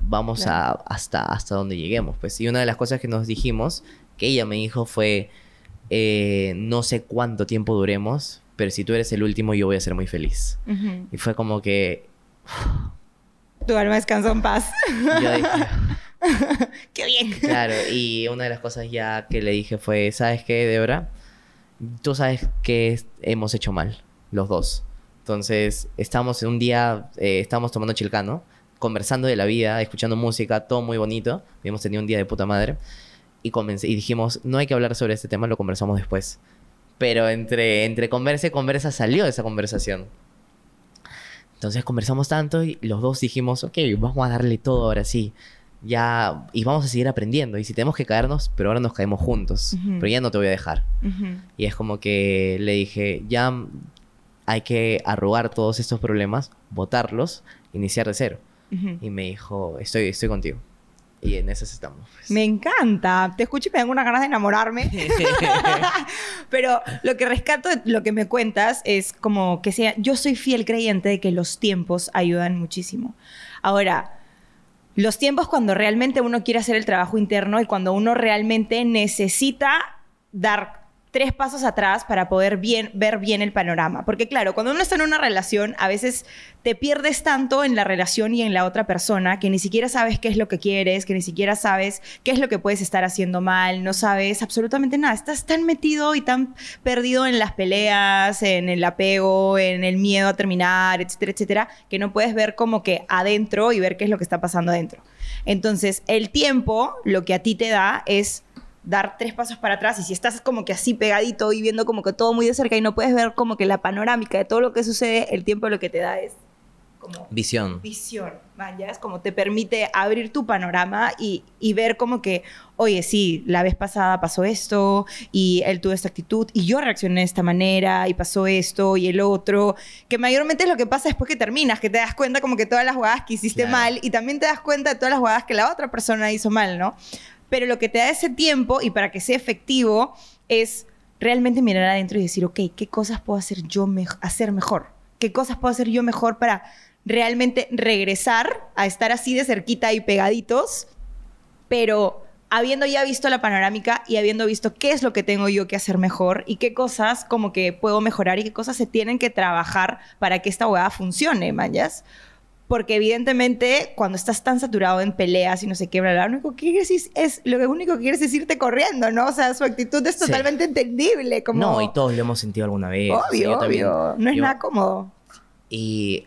vamos a, hasta, hasta donde lleguemos. Pues, y una de las cosas que nos dijimos, que ella me dijo fue, eh, no sé cuánto tiempo duremos, pero si tú eres el último, yo voy a ser muy feliz.
Ujú.
Y fue como que
Tu alma descansa en paz.
yo dije,
¡Qué bien!
Claro, y una de las cosas ya que le dije fue, ¿sabes qué, Debra? Tú sabes que hemos hecho mal, los dos. Entonces, estamos en un día, eh, estábamos tomando chilcano, conversando de la vida, escuchando música, todo muy bonito. Habíamos tenido un día de puta madre. Y, comencé, y dijimos, no hay que hablar sobre este tema, lo conversamos después. Pero entre, entre conversa y conversa salió esa conversación. Entonces conversamos tanto y los dos dijimos, ok, vamos a darle todo ahora sí. Ya, y vamos a seguir aprendiendo. Y si tenemos que caernos, pero ahora nos caemos juntos.
Ujú.
Pero ya no te voy a dejar.
Ujú.
Y es como que le dije, ya hay que arrugar todos estos problemas, botarlos, iniciar de cero.
Ujú.
Y me dijo, estoy, estoy contigo. Y en esas estamos. pues.
Me encanta. Te escucho y me dan unas ganas de enamorarme. Pero lo que rescato de lo que me cuentas es como que sea, yo soy fiel creyente de que los tiempos ayudan muchísimo. Ahora, los tiempos cuando realmente uno quiere hacer el trabajo interno y cuando uno realmente necesita dar tres pasos atrás para poder bien, ver bien el panorama. Porque claro, cuando uno está en una relación, a veces te pierdes tanto en la relación y en la otra persona que ni siquiera sabes qué es lo que quieres, que ni siquiera sabes qué es lo que puedes estar haciendo mal, no sabes absolutamente nada. Estás tan metido y tan perdido en las peleas, en el apego, en el miedo a terminar, etcétera, etcétera, que no puedes ver como que adentro y ver qué es lo que está pasando adentro. Entonces, el tiempo lo que a ti te da es dar tres pasos para atrás y si estás como que así pegadito y viendo como que todo muy de cerca y no puedes ver como que la panorámica de todo lo que sucede, el tiempo lo que te da es como
Visión.
visión, ¿ya? Es como te permite abrir tu panorama y, y ver como que, oye, sí, la vez pasada pasó esto y él tuvo esta actitud y yo reaccioné de esta manera y pasó esto y el otro, que mayormente es lo que pasa después que terminas, que te das cuenta como que todas las jugadas que hiciste
Claro.
mal y también te das cuenta de todas las jugadas que la otra persona hizo mal, ¿no? Pero lo que te da ese tiempo y para que sea efectivo es realmente mirar adentro y decir, ok, ¿qué cosas puedo hacer yo hacer mejor? ¿Qué cosas puedo hacer yo mejor para realmente regresar a estar así de cerquita y pegaditos, pero habiendo ya visto la panorámica y habiendo visto qué es lo que tengo yo que hacer mejor y qué cosas como que puedo mejorar y qué cosas se tienen que trabajar para que esta hueá funcione, manjas? Porque evidentemente cuando estás tan saturado en peleas y no sé qué, bla, bla, lo único que quieres es, es- lo único que quieres es irte corriendo, ¿no? O sea, su actitud es
Sí.
totalmente entendible, como
No, y todos lo hemos sentido alguna vez.
obvio,
yo también.
obvio, no es
Yo-
nada cómodo.
Y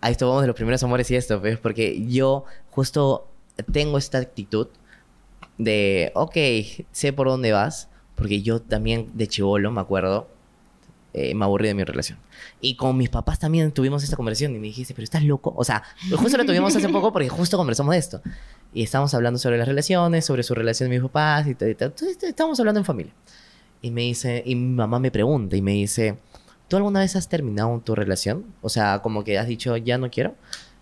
a esto vamos de los primeros amores y esto, pues, porque yo justo tengo esta actitud de, ok, sé por dónde vas, porque yo también de chivolo, me acuerdo, eh, me aburrí de mi relación. Y con mis papás también tuvimos esta conversación y me dijiste, pero estás loco. O sea, justo lo tuvimos hace poco porque justo conversamos de esto. Y estábamos hablando sobre las relaciones, sobre su relación de mis papás y tal. Entonces, estábamos hablando en familia. Y me dice, y mi mamá me pregunta y me dice, ¿tú alguna vez has terminado tu relación? O sea, como que has dicho, ya no quiero.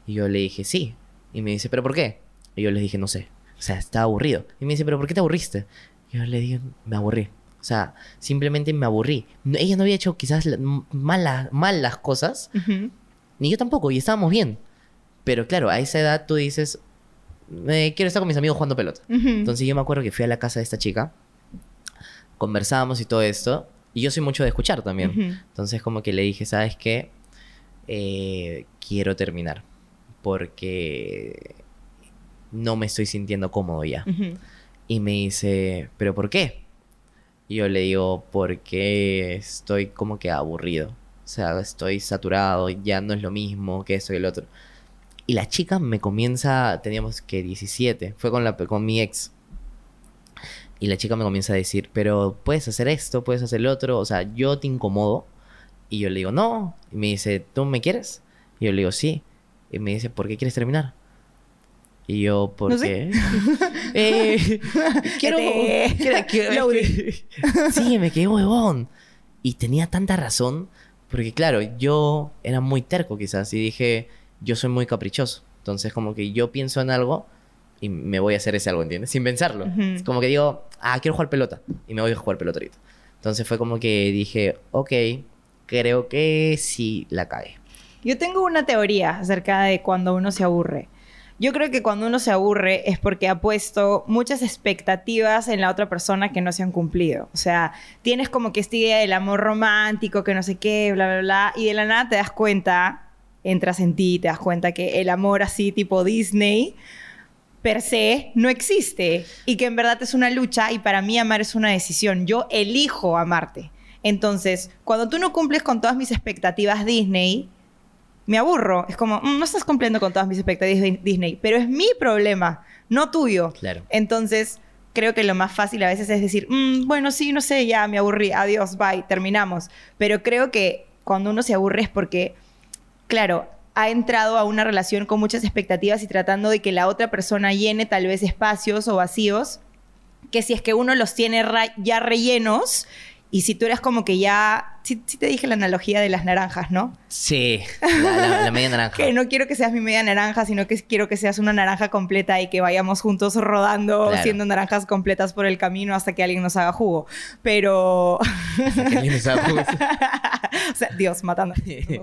Y yo le dije, sí. Y me dice, ¿pero por qué? Y yo le dije, no sé. O sea, estaba aburrido. Y me dice, ¿pero por qué te aburriste? Y yo le dije, me aburrí. O sea, simplemente me aburrí. No- ella no había hecho quizás malas, mal las cosas,
Ujú.
ni yo tampoco, y estábamos bien. Pero claro, a esa edad tú dices, "Eh, quiero estar con mis amigos jugando pelota. Entonces yo me acuerdo que fui a la casa de esta chica, conversábamos y todo esto, y yo soy mucho de escuchar también. Entonces como que le dije, ¿sabes qué? Eh, quiero terminar, porque no me estoy sintiendo cómodo ya. Y me dice, ¿pero por qué? Y yo le digo, porque estoy como que aburrido. O sea, estoy saturado, ya no es lo mismo que esto y el otro. Y la chica me comienza, teníamos que 17, fue con, la, con mi ex. Y la chica me comienza a decir, pero puedes hacer esto, puedes hacer el otro, o sea, yo te incomodo. Y yo le digo, no. Y me dice, ¿tú me quieres? Y yo le digo, sí. Y me dice, ¿por qué quieres terminar? Y yo, ¿por
No
qué? Eh, quiero, quiero- quiero- sí, me quedé huevón. Y tenía tanta razón, porque claro, yo era muy terco quizás y dije, yo soy muy caprichoso. Entonces como que yo pienso en algo y me voy a hacer ese algo, ¿entiendes? Sin pensarlo. Es como que digo, ah, quiero jugar pelota y me voy a jugar pelota ahorita. Entonces fue como que dije, ok, creo que sí la cae.
Yo tengo una teoría acerca de cuando uno se aburre. Yo creo que cuando uno se aburre es porque ha puesto muchas expectativas en la otra persona que no se han cumplido. O sea, tienes como que esta idea del amor romántico, que no sé qué, bla, bla, bla, y de la nada te das cuenta, entras en ti, te das cuenta que el amor así tipo Disney per se no existe y que en verdad es una lucha y para mí amar es una decisión. Yo elijo amarte. Entonces, cuando tú no cumples con todas mis expectativas Disney, me aburro. Es como, "Mm, no estás cumpliendo con todas mis expectativas de Disney, pero es mi problema, no tuyo.
Claro.
Entonces, creo que lo más fácil a veces es decir, "Mm, bueno, sí, no sé, ya me aburrí, adiós, bye, terminamos. Pero creo que cuando uno se aburre es porque, claro, ha entrado a una relación con muchas expectativas y tratando de que la otra persona llene tal vez espacios o vacíos, que si es que uno los tiene ya rellenos y si tú eres como que ya, sí, sí te dije la analogía de las naranjas, ¿no?
Sí, la, la- la media naranja.
Que no quiero que seas mi media naranja, sino que quiero que seas una naranja completa y que vayamos juntos rodando,
Claro.
siendo naranjas completas por el camino hasta que alguien nos haga jugo. Pero,
Que alguien nos haga jugo.
o sea, Dios matando.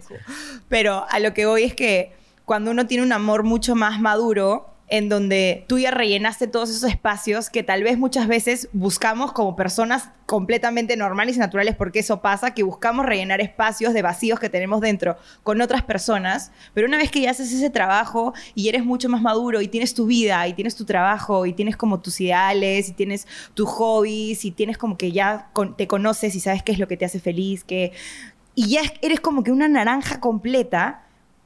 Pero a lo que voy es que cuando uno tiene un amor mucho más maduro, en donde tú ya rellenaste todos esos espacios que tal vez muchas veces buscamos como personas completamente normales y naturales, porque eso pasa, que buscamos rellenar espacios de vacíos que tenemos dentro con otras personas, pero una vez que ya haces ese trabajo y eres mucho más maduro y tienes tu vida y tienes tu trabajo y tienes como tus ideales y tienes tus hobbies y tienes como que ya te conoces y sabes qué es lo que te hace feliz, que... Y ya eres como que una naranja completa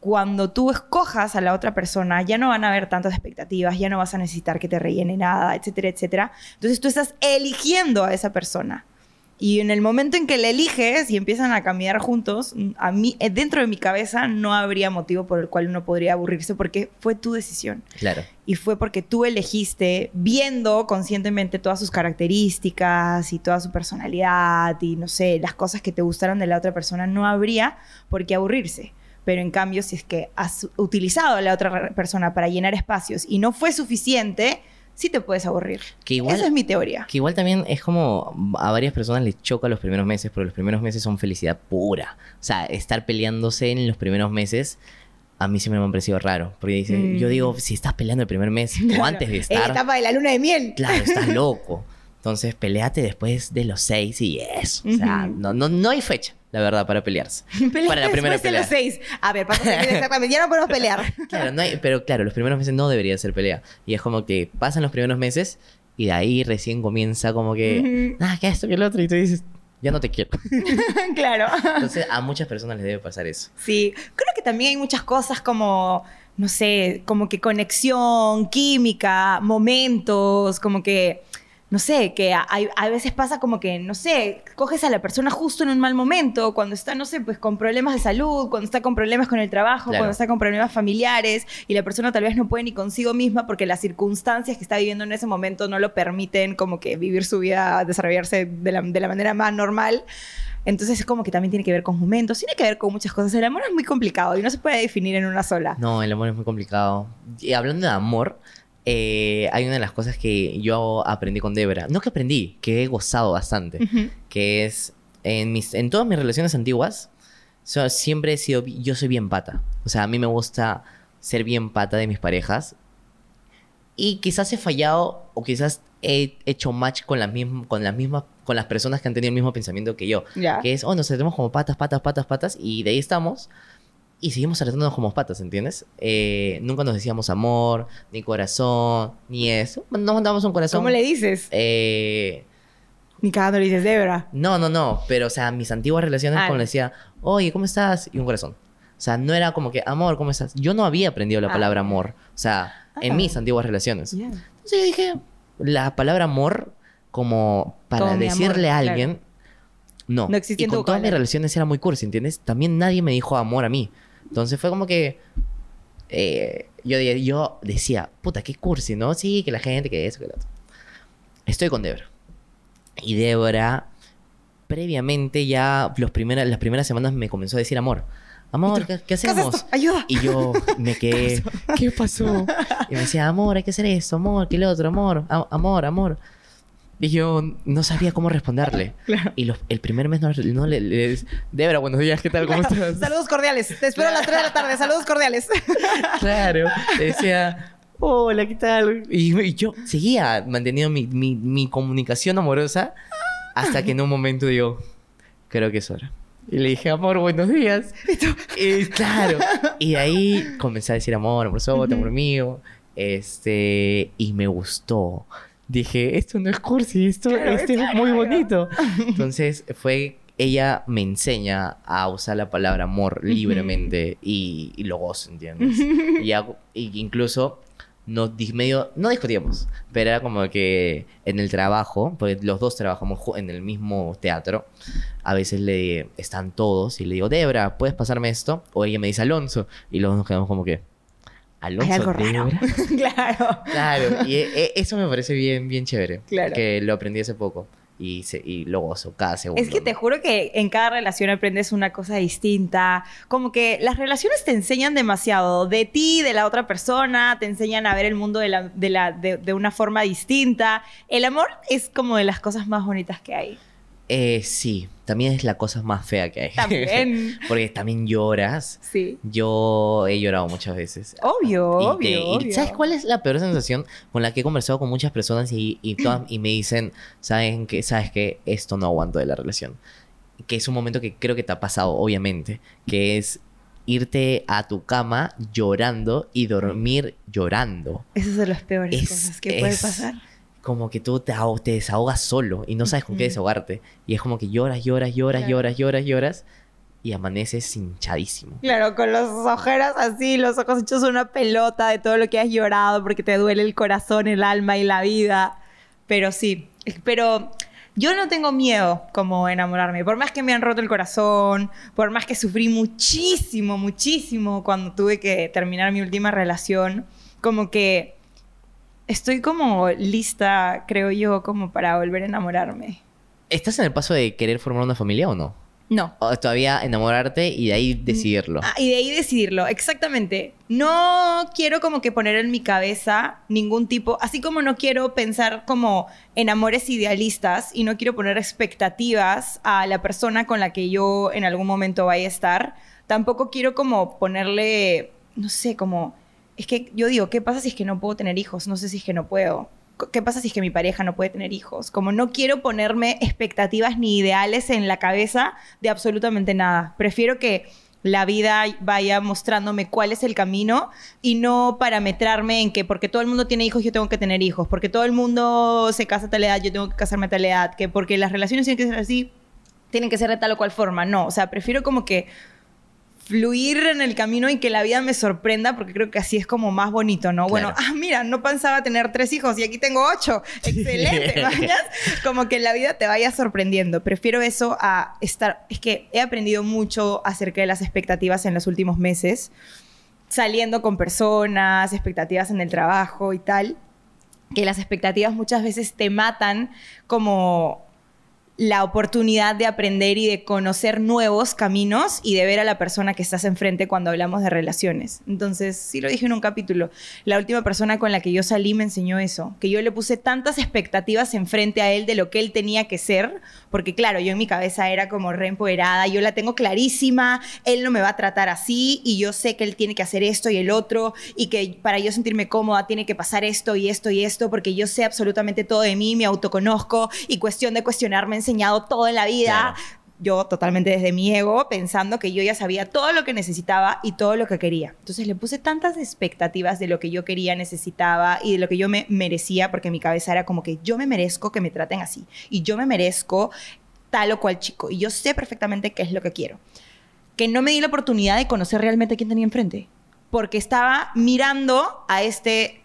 cuando tú escojas a la otra persona, ya no van a haber tantas expectativas, ya no vas a necesitar que te rellene nada, etcétera, etcétera. Entonces tú estás eligiendo a esa persona. Y en el momento en que la eliges y empiezan a caminar juntos, a mí, eh, dentro de mi cabeza no habría motivo por el cual uno podría aburrirse porque fue tu decisión.
Claro.
Y fue porque tú elegiste, viendo conscientemente todas sus características y toda su personalidad y no sé, las cosas que te gustaron de la otra persona, no habría por qué aburrirse pero en cambio si es que has utilizado a la otra persona para llenar espacios y no fue suficiente, sí te puedes aburrir. Esa es mi teoría.
Que igual también es como a varias personas les choca los primeros meses, porque los primeros meses son felicidad pura. O sea, estar peleándose en los primeros meses a mí siempre me ha parecido raro. Porque dice, mm. yo digo, si estás peleando el primer mes o antes de estar.
En la etapa de la luna de miel.
Claro, estás loco. Entonces, peleate después de los seis y eso. O sea, no, no, no hay fecha la verdad, para pelearse. para la primera pelea.
De los seis. A ver, pasa exactamente, ya no podemos pelear.
claro, no hay, pero claro, los primeros meses no debería ser pelea. Y es como que pasan los primeros meses y de ahí recién comienza como que, ah, que esto, que el otro, y tú dices, ya no te quiero.
claro.
Entonces, a muchas personas les debe pasar eso.
Sí, creo que también hay muchas cosas como, no sé, como que conexión, química, momentos, como que no sé, que a, veces pasa como que, no sé, coges a la persona justo en un mal momento, cuando está, no sé, pues con problemas de salud, cuando está con problemas con el trabajo, cuando está con problemas familiares y la persona tal vez no puede ni consigo misma porque las circunstancias que está viviendo en ese momento no lo permiten como que vivir su vida, desarrollarse de la, de la manera más normal. Entonces es como que también tiene que ver con momentos, tiene que ver con muchas cosas. El amor es muy complicado y no se puede definir en una sola.
No, el amor es muy complicado. Y hablando de amor, eh, hay una de las cosas que yo aprendí con Debra. No que aprendí, que he gozado bastante. Que es, en, mis, en todas mis relaciones antiguas, siempre he sido, yo soy bien pata. O sea, a mí me gusta ser bien pata de mis parejas. Y quizás he fallado o quizás he hecho match con las mismas, con las mismas, con las personas que han tenido el mismo pensamiento que yo. Que es, oh, nos tenemos como patas, patas, patas, patas. Y de ahí estamos y seguimos tratándonos como patas, ¿entiendes? Eh, nunca nos decíamos amor, ni corazón, ni eso. Nos mandamos un corazón.
¿Cómo le dices?
Eh,
ni cada no le dices Debra.
No, no, no. Pero, o sea, mis antiguas relaciones, ah. cuando le decía, oye, ¿cómo estás? Y un corazón. O sea, no era como que, amor, ¿cómo estás? Yo no había aprendido la ah. palabra amor. O sea, en mis ah. antiguas relaciones. Entonces yo dije, la palabra amor, como para decirle a alguien, no.
No existía
y con todas mis relaciones era muy cursi, ¿entiendes? También nadie me dijo amor a mí. Entonces fue como que eh, yo, yo decía, puta, qué cursi, ¿no? Sí, que la gente, que eso, que lo otro. Estoy con Débora. Y Débora, previamente ya los primeras, las primeras semanas me comenzó a decir amor. Amor, ¿qué, hacemos?
Ayuda.
Y yo me quedé. ¿Qué pasó? Y me decía, amor, hay que hacer esto, amor, que lo otro, amor, amor, amor. Y yo no sabía cómo responderle. Y el primer mes no, le, le, Debra, buenos días, ¿qué tal? ¿Cómo estás?
Saludos cordiales. Te espero a las 3 de la tarde. Saludos cordiales.
claro. Le decía, hola, ¿qué tal? Y, yo seguía manteniendo mi, mi, mi, comunicación amorosa hasta que en un momento digo, creo que es hora. Y le dije, amor, buenos días. y claro. Y ahí comencé a decir amor, amor sote, amor mío. Este, y me gustó dije, esto no es cursi, esto, este es muy bonito. Entonces fue, ella me enseña a usar la palabra amor libremente y, y, lo gozo, ¿entiendes? y, hago, y incluso no, medio, no discutíamos, pero era como que en el trabajo, porque los dos trabajamos en el mismo teatro, a veces le están todos y le digo, Debra, ¿puedes pasarme esto? O ella me dice Alonso, y luego nos quedamos como que...
Alonso Hay algo raro. claro.
Claro, y e, e, eso me parece bien, bien chévere. Claro. Que lo aprendí hace poco. Y, se, y lo gozo cada segundo.
Es que te juro que en cada relación aprendes una cosa distinta. Como que las relaciones te enseñan demasiado de ti, de la otra persona, te enseñan a ver el mundo de, la, de, la, de, una forma distinta. El amor es como de las cosas más bonitas que hay.
Eh, sí, también es la cosa más fea que hay.
También.
Porque también lloras.
Sí.
Yo he llorado muchas veces.
Obvio,
Y
obvio,
te- y
obvio.
¿Sabes cuál es la peor sensación con la que he conversado con muchas personas y, y, todas- y me dicen, ¿saben que ¿Sabes que Esto no aguanto de la relación. Que es un momento que creo que te ha pasado, obviamente. Que es irte a tu cama llorando y dormir llorando.
Esas son las peores
Es-
cosas que puede pasar.
Como que tú te, te desahogas solo y no sabes con qué desahogarte. Y es como que lloras, lloras, lloras,
Claro.
lloras, lloras, lloras. Y amaneces hinchadísimo.
Claro, con los ojeras así, los ojos hechos una pelota de todo lo que has llorado porque te duele el corazón, el alma y la vida. Pero sí, pero yo no tengo miedo como enamorarme. Por más que me han roto el corazón, por más que sufrí muchísimo, muchísimo cuando tuve que terminar mi última relación, como que estoy como lista, creo yo, como para volver a enamorarme.
¿Estás en el paso de querer formar una familia o no?
No,
O todavía enamorarte y de ahí decidirlo.
Ah, y de ahí decidirlo, exactamente. No quiero como que poner en mi cabeza ningún tipo, así como no quiero pensar como en amores idealistas y no quiero poner expectativas a la persona con la que yo en algún momento vaya a estar, tampoco quiero como ponerle, no sé, como, es que yo digo, ¿qué pasa si es que no puedo tener hijos? No sé si es que no puedo. ¿Qué pasa si es que mi pareja no puede tener hijos? Como no quiero ponerme expectativas ni ideales en la cabeza de absolutamente nada. Prefiero que la vida vaya mostrándome cuál es el camino y no parametrarme en que porque todo el mundo tiene hijos yo tengo que tener hijos, porque todo el mundo se casa a tal edad yo tengo que casarme a tal edad, que porque las relaciones tienen que ser así, tienen que ser de tal o cual forma. No, o sea, prefiero como que fluir en el camino y que la vida me sorprenda, porque creo que así es como más bonito, ¿no? Bueno, ah, mira, no pensaba tener tres hijos y aquí tengo ocho. Excelente, ¿vayas? Como que la vida te vaya sorprendiendo. Prefiero eso a estar... Es que he aprendido mucho acerca de las expectativas en los últimos meses, saliendo con personas, expectativas en el trabajo y tal, que las expectativas muchas veces te matan como la oportunidad de aprender y de conocer nuevos caminos y de ver a la persona que estás enfrente cuando hablamos de relaciones. Entonces, sí lo dije en un capítulo, la última persona con la que yo salí me enseñó eso, que yo le puse tantas expectativas enfrente a él de lo que él tenía que ser, porque claro, yo en mi cabeza era como reempoderada, yo la tengo clarísima, él no me va a tratar así y yo sé que él tiene que hacer esto y el otro y que para yo sentirme cómoda tiene que pasar esto y esto y esto porque yo sé absolutamente todo de mí, me autoconozco y cuestión de cuestionar me ha enseñado todo en la vida.
Claro.
Yo totalmente desde mi ego, pensando que yo ya sabía todo lo que necesitaba y todo lo que quería. Entonces le puse tantas expectativas de lo que yo quería, necesitaba y de lo que yo me merecía, porque mi cabeza era como que yo me merezco que me traten así y yo me merezco tal o cual chico y yo sé perfectamente qué es lo que quiero. Que no me di la oportunidad de conocer realmente quién tenía enfrente, porque estaba mirando a este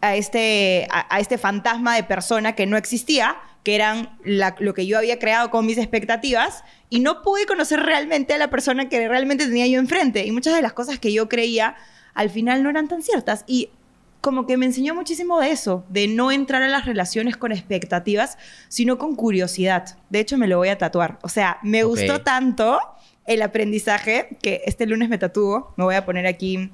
a este, a, a este fantasma de persona que no existía, que eran la- lo que yo había creado con mis expectativas, y no pude conocer realmente a la persona que realmente tenía yo enfrente. Y muchas de las cosas que yo creía al final no eran tan ciertas. Y como que me enseñó muchísimo de eso, de no entrar a las relaciones con expectativas, sino con curiosidad. De hecho, me lo voy a tatuar. O sea, me gustó tanto el aprendizaje que este lunes me tatúo. Me voy a poner aquí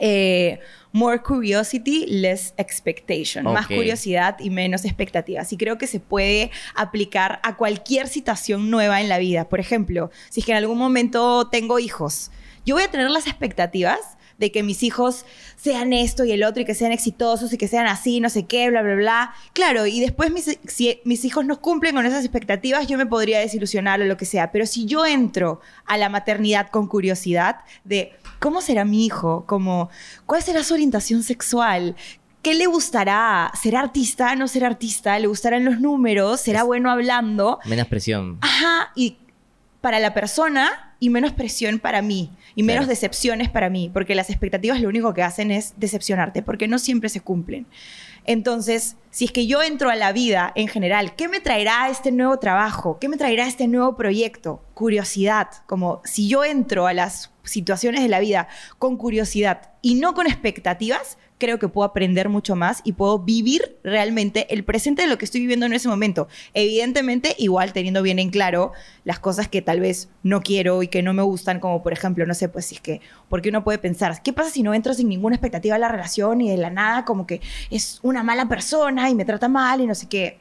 eh, more curiosity, less expectation. Más
Ok.
curiosidad y menos expectativas. Y creo que se puede aplicar a cualquier situación nueva en la vida. Por ejemplo, si es que en algún momento tengo hijos, yo voy a tener las expectativas de que mis hijos sean esto y el otro y que sean exitosos y que sean así, no sé qué, bla, bla, bla. Claro, y después mis, si mis hijos no cumplen con esas expectativas, yo me podría desilusionar o lo que sea. Pero si yo entro a la maternidad con curiosidad de cómo será mi hijo, como cuál será su orientación sexual, ¿Qué le gustará? ¿Será artista? ¿No será artista? ¿Le gustarán los números? ¿Será
Es-
bueno hablando?
Menos presión.
Ajá, y para la persona y menos presión para mí y menos
Claro.
decepciones para mí, porque las expectativas lo único que hacen es decepcionarte, porque no siempre se cumplen. Entonces, si es que yo entro a la vida en general, ¿qué me traerá este nuevo trabajo? ¿Qué me traerá este nuevo proyecto? Curiosidad, como si yo entro a las situaciones de la vida con curiosidad y no con expectativas, creo que puedo aprender mucho más y puedo vivir realmente el presente de lo que estoy viviendo en ese momento. Evidentemente, igual teniendo bien en claro las cosas que tal vez no quiero y que no me gustan, como por ejemplo, no sé, pues si es que, porque uno puede pensar, ¿qué pasa si no entro sin ninguna expectativa a la relación y de la nada como que es una mala persona y me trata mal y no sé qué?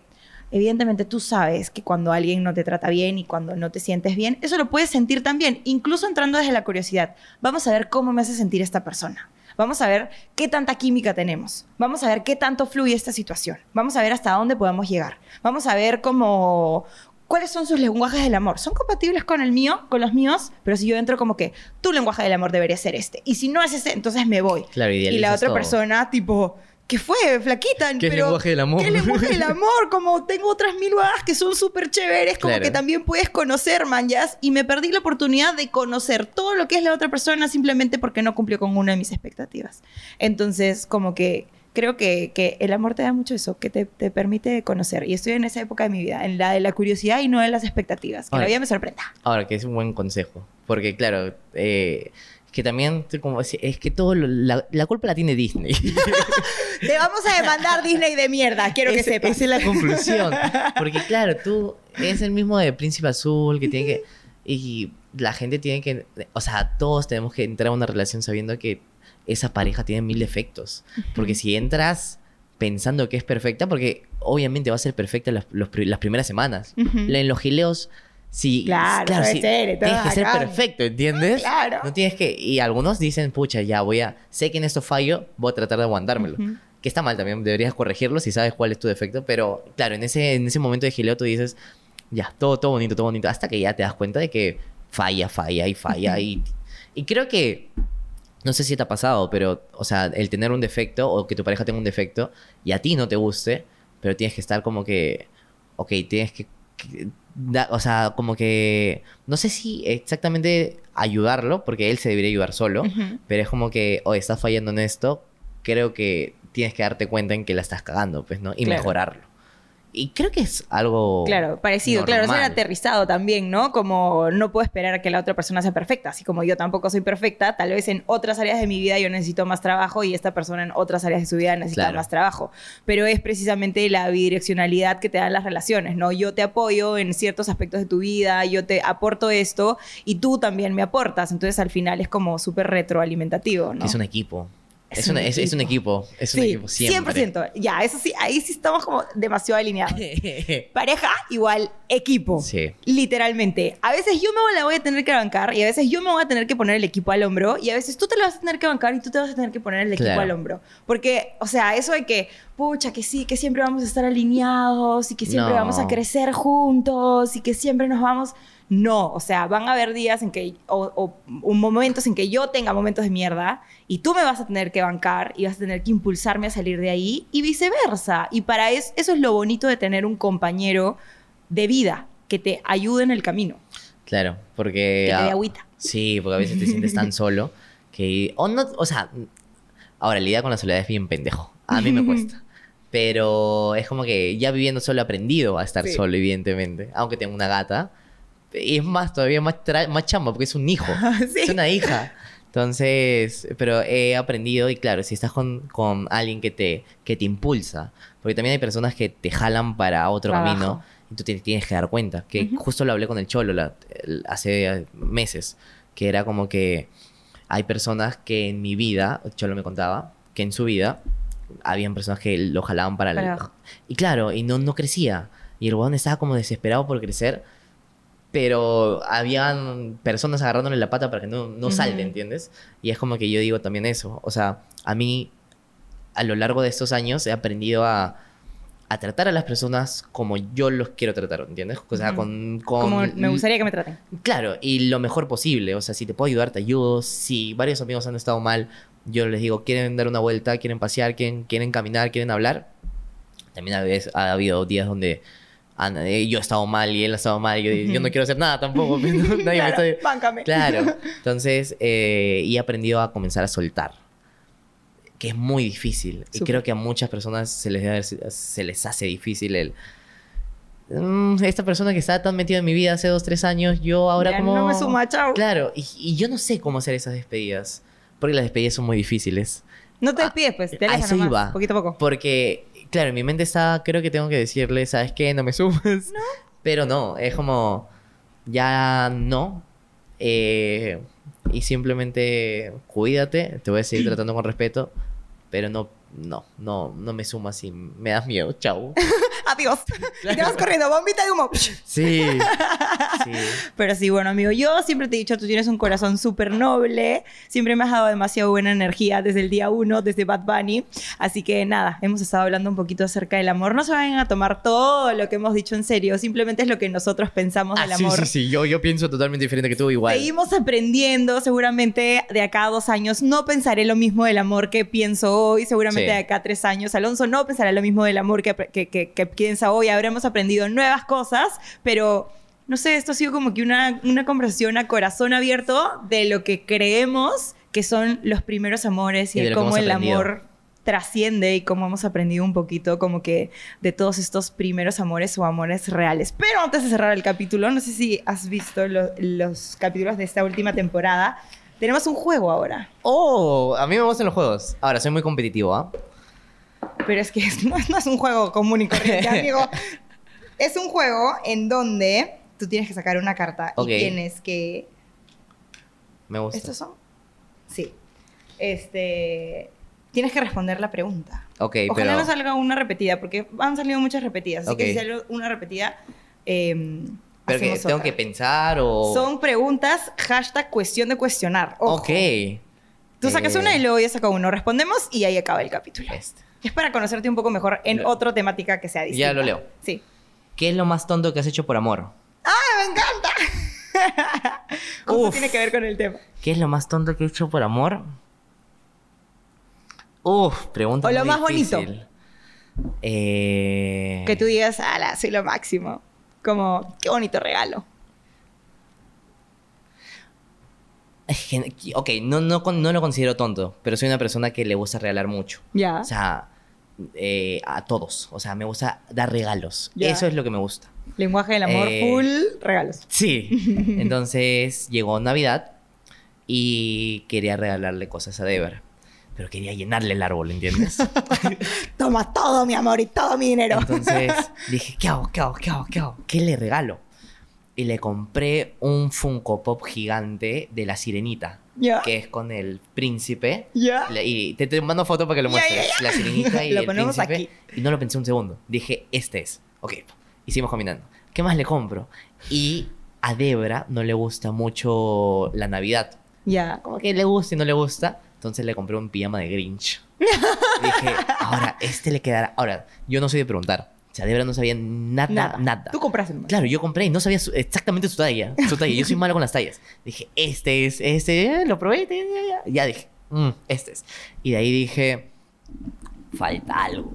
evidentemente tú sabes que cuando alguien no te trata bien y cuando no te sientes bien, eso lo puedes sentir también, incluso entrando desde la curiosidad. Vamos a ver cómo me hace sentir esta persona. Vamos a ver qué tanta química tenemos. Vamos a ver qué tanto fluye esta situación. Vamos a ver hasta dónde podemos llegar. Vamos a ver cómo, cuáles son sus lenguajes del amor. ¿Son compatibles con el mío, con los míos? Pero si yo entro como que tu lenguaje del amor debería ser este. Y si no es ese, entonces me voy.
Claro,
y la otra
todo.
persona, tipo, ¿qué fue, flaquita?
¿Qué
Pero,
lenguaje del amor?
¿Qué lenguaje del amor? Como tengo otras mil que son súper chéveres, como
Claro.
que también puedes conocer, manjas. Y me perdí la oportunidad de conocer todo lo que es la otra persona simplemente porque no cumplió con una de mis expectativas. Entonces, como que creo que, que el amor te da mucho eso, que te, te permite conocer. Y estoy en esa época de mi vida, en la de la curiosidad y no de las expectativas. Que
Ahora-
la vida me sorprenda.
Ahora, que es un buen consejo. Porque, claro, eh, es que también, como decía, es que todo, lo- la, la culpa la tiene Disney.
Te vamos a demandar Disney de mierda, quiero que sepas.
Esa es la conclusión. Porque, claro, tú es el mismo de Príncipe Azul que tiene que. Y la gente tiene que. O sea, todos tenemos que entrar a una relación sabiendo que esa pareja tiene mil defectos. Porque si entras pensando que es perfecta, porque obviamente va a ser perfecta las, los las primeras semanas. En los gileos. Sí,
Claro,
sí, tienes que ser perfecto, ¿entiendes?
Claro.
No tienes que. Y algunos dicen, pucha, ya voy a. Sé que en esto fallo, voy a tratar de aguantármelo. Que está mal también, deberías corregirlo si sabes cuál es tu defecto. Pero claro, en ese, en ese momento de gileo tú dices, ya, todo, todo bonito, todo bonito. Hasta que ya te das cuenta de que falla, falla y falla. y, y creo que. No sé si te ha pasado, pero, o sea, el tener un defecto o que tu pareja tenga un defecto y a ti no te guste, pero tienes que estar como que. Ok, tienes que. que- da- o sea, como que. No sé si exactamente ayudarlo, porque él se debería ayudar solo. Pero es como que, oye, estás fallando en esto, creo que tienes que darte cuenta en que la estás cagando, pues, ¿no? Y
Claro.
mejorarlo. Y creo que es algo.
Claro, parecido, claro, ser
normal.
aterrizado también, ¿no? Como no puedo esperar a que la otra persona sea perfecta, así como yo tampoco soy perfecta, tal vez en otras áreas de mi vida yo necesito más trabajo y esta persona en otras áreas de su vida necesita
Claro.
más trabajo. Pero es precisamente la bidireccionalidad que te dan las relaciones, ¿no? Yo te apoyo en ciertos aspectos de tu vida, yo te aporto esto y tú también me aportas, entonces al final es como súper retroalimentativo, ¿no?
Es un equipo.
Es
Es,
un
es- es un equipo. Es un equipo siempre.
100%. Ya, eso sí, ahí sí estamos como demasiado alineados. Pareja igual equipo.
Sí.
Literalmente. A veces yo me la voy a tener que bancar y a veces yo me voy a tener que poner el equipo al hombro y a veces tú te lo vas a tener que bancar y tú te vas a tener que poner el equipo
Claro.
al hombro. Porque, o sea, eso de que, pucha, que sí, que siempre vamos a estar alineados y que siempre
No.
vamos a crecer juntos y que siempre nos vamos... No, o sea, van a haber días en que, o, o- o momentos en que yo tenga momentos de mierda y tú me vas a tener que bancar y vas a tener que impulsarme a salir de ahí y viceversa. Y para eso, eso es lo bonito de tener un compañero de vida que te ayude en el camino,
Claro,
que
porque.
te dé
ah,
agüita.
Sí, porque a veces te sientes tan solo que. O, no, o sea, ahora, lidiar con la soledad es bien pendejo. A mí me cuesta. Pero es como que ya viviendo solo he aprendido a estar
Sí.
solo, evidentemente. Aunque tengo una gata. Y es más, todavía más, más chamba porque es un hijo.
Sí.
Es una hija. Entonces, pero he aprendido y claro, si estás con, con alguien que te, que te impulsa, porque también hay personas que te jalan para otro camino y tú te tienes que dar cuenta. Que justo lo hablé con el Cholo la- el- hace meses, que era como que hay personas que en mi vida, el Cholo me contaba, que en su vida habían personas que lo jalaban para,
Para
el... Y claro, y no, no crecía. Y el huevón estaba como desesperado por crecer, pero habían personas agarrándole la pata para que no, no salte,
Ujú.
¿entiendes? Y es como que yo digo también eso. O sea, a mí, a lo largo de estos años, he aprendido a, a tratar a las personas como yo los quiero tratar, ¿entiendes? O sea,
Ujú.
con, con...
Como me gustaría que me traten.
Claro, y lo mejor posible. O sea, si te puedo ayudar, te ayudo. Si varios amigos han estado mal, yo les digo, quieren dar una vuelta, quieren pasear, quieren, quieren caminar, quieren hablar. También a veces ha habido días donde yo he estado mal y él ha estado mal y yo, yo no quiero hacer nada tampoco. pues. Nadie me
Claro,
está-
báncame.
Claro. Entonces, eh, y he aprendido a comenzar a soltar. Que es muy difícil. Y
Súper.
creo que a muchas personas se les, se les hace difícil el... "Mm, esta persona que estaba tan metida en mi vida hace dos, tres años, yo ahora
Ya
como...
no me suma, chao.
Claro, y, y yo no sé cómo hacer esas despedidas. Porque las despedidas son muy difíciles.
No te
Ah,
despides, pues. Te
a
alejas
eso
nomás,
iba.
Poquito a poco.
Porque, claro, en mi mente está, creo que tengo que decirle, ¿sabes qué? No me sumas. Pero no, es como, ya no. Eh, y simplemente cuídate, te voy a seguir tratando con respeto, pero no, no, no, no me sumas y me das miedo. Chau.
adiós. Y te vas corriendo, bombita de humo.
Sí. sí.
Pero sí, bueno, amigo, yo siempre te he dicho, tú tienes un corazón súper noble, siempre me has dado demasiado buena energía desde el día uno, desde Bad Bunny. Así que nada, hemos estado hablando un poquito acerca del amor. No se vayan a tomar todo lo que hemos dicho en serio, simplemente es lo que nosotros pensamos
Ah,
del
sí,
amor.
sí, sí. Yo, yo pienso totalmente diferente que tú, igual.
Seguimos aprendiendo, seguramente de acá a dos años no pensaré lo mismo del amor que pienso hoy, seguramente
Sí.
de acá a tres años Alonso no pensará lo mismo del amor que, que, que- que piensa hoy, habremos aprendido nuevas cosas, pero no sé, esto ha sido como que una, una conversación a corazón abierto de lo que creemos que son los primeros amores y,
de
cómo el
aprendido.
amor trasciende y cómo hemos aprendido un poquito como que de todos estos primeros amores o amores reales. Pero antes de cerrar el capítulo, no sé si has visto lo- los capítulos de esta última temporada, tenemos un juego ahora.
Oh, a mí me gustan los juegos. Ahora, soy muy competitivo, ¿ah?
Pero es que es- no, no es un juego común y corriente, amigo. Es un juego en donde tú tienes que sacar una carta
Ok.
y tienes que...
Me gusta.
¿Estos son? Sí. Este... Tienes que responder la pregunta.
Ok,
Ojalá
pero...
no salga una repetida, porque han salido muchas repetidas. Así
Ok.
que si sale una repetida, eh,
pero que tengo
otra.
que pensar o...
Son preguntas, hashtag cuestión de cuestionar. Ojo.
Ok.
Tú sacas
Eh,
una y luego yo saco uno. Respondemos y ahí acaba el capítulo.
este.
Es para conocerte un poco mejor en
Lo-
otra temática que sea distinta.
Ya lo leo.
Sí.
¿Qué es lo más tonto que has hecho por amor?
¡Ah, me encanta!
Uf.
tiene que ver con el tema.
¿Qué es lo más tonto que he hecho por amor? Uf, pregunta
O lo
muy
más bonito.
Eh...
Que tú digas, ala, soy lo máximo. Como, qué bonito regalo.
Ok, no, no lo considero tonto, pero soy una persona que le gusta regalar mucho.
Ya.
O sea, eh, a todos. O sea, me gusta dar regalos. Eso es lo que me gusta.
Lenguaje del amor
Eh,
full, regalos.
Sí. Entonces llegó Navidad y quería regalarle cosas a Debra. Pero quería llenarle el árbol, ¿entiendes?
Toma todo mi amor y todo mi dinero.
Entonces dije, ¿qué hago? ¿Qué hago? ¿Qué hago? ¿Qué hago? ¿Qué le regalo? Y le compré un Funko Pop gigante de la sirenita,
ya.
que es con el príncipe. Le- Y te, te mando foto para que lo
Ya,
muestres. La sirenita y
Lo
el príncipe. Y no lo pensé un segundo. Dije, este es. Ok. Hicimos caminando. ¿Qué más le compro? Y a Debra no le gusta mucho la Navidad.
Ya.
Como que le gusta y no le gusta. Entonces le compré un pijama de Grinch. Dije, ahora, este le quedará. Ahora, yo no soy de preguntar. Sea, Debra no sabía nada, nada.
Tú compraste nomás.
Claro, yo compré y no sabía su- exactamente su talla. Su talla. Yo soy malo con las tallas. Dije, este es, este, eh, lo probé, ya, ya, ya. Ya dije, "Mm, este es. Y de ahí dije, falta algo,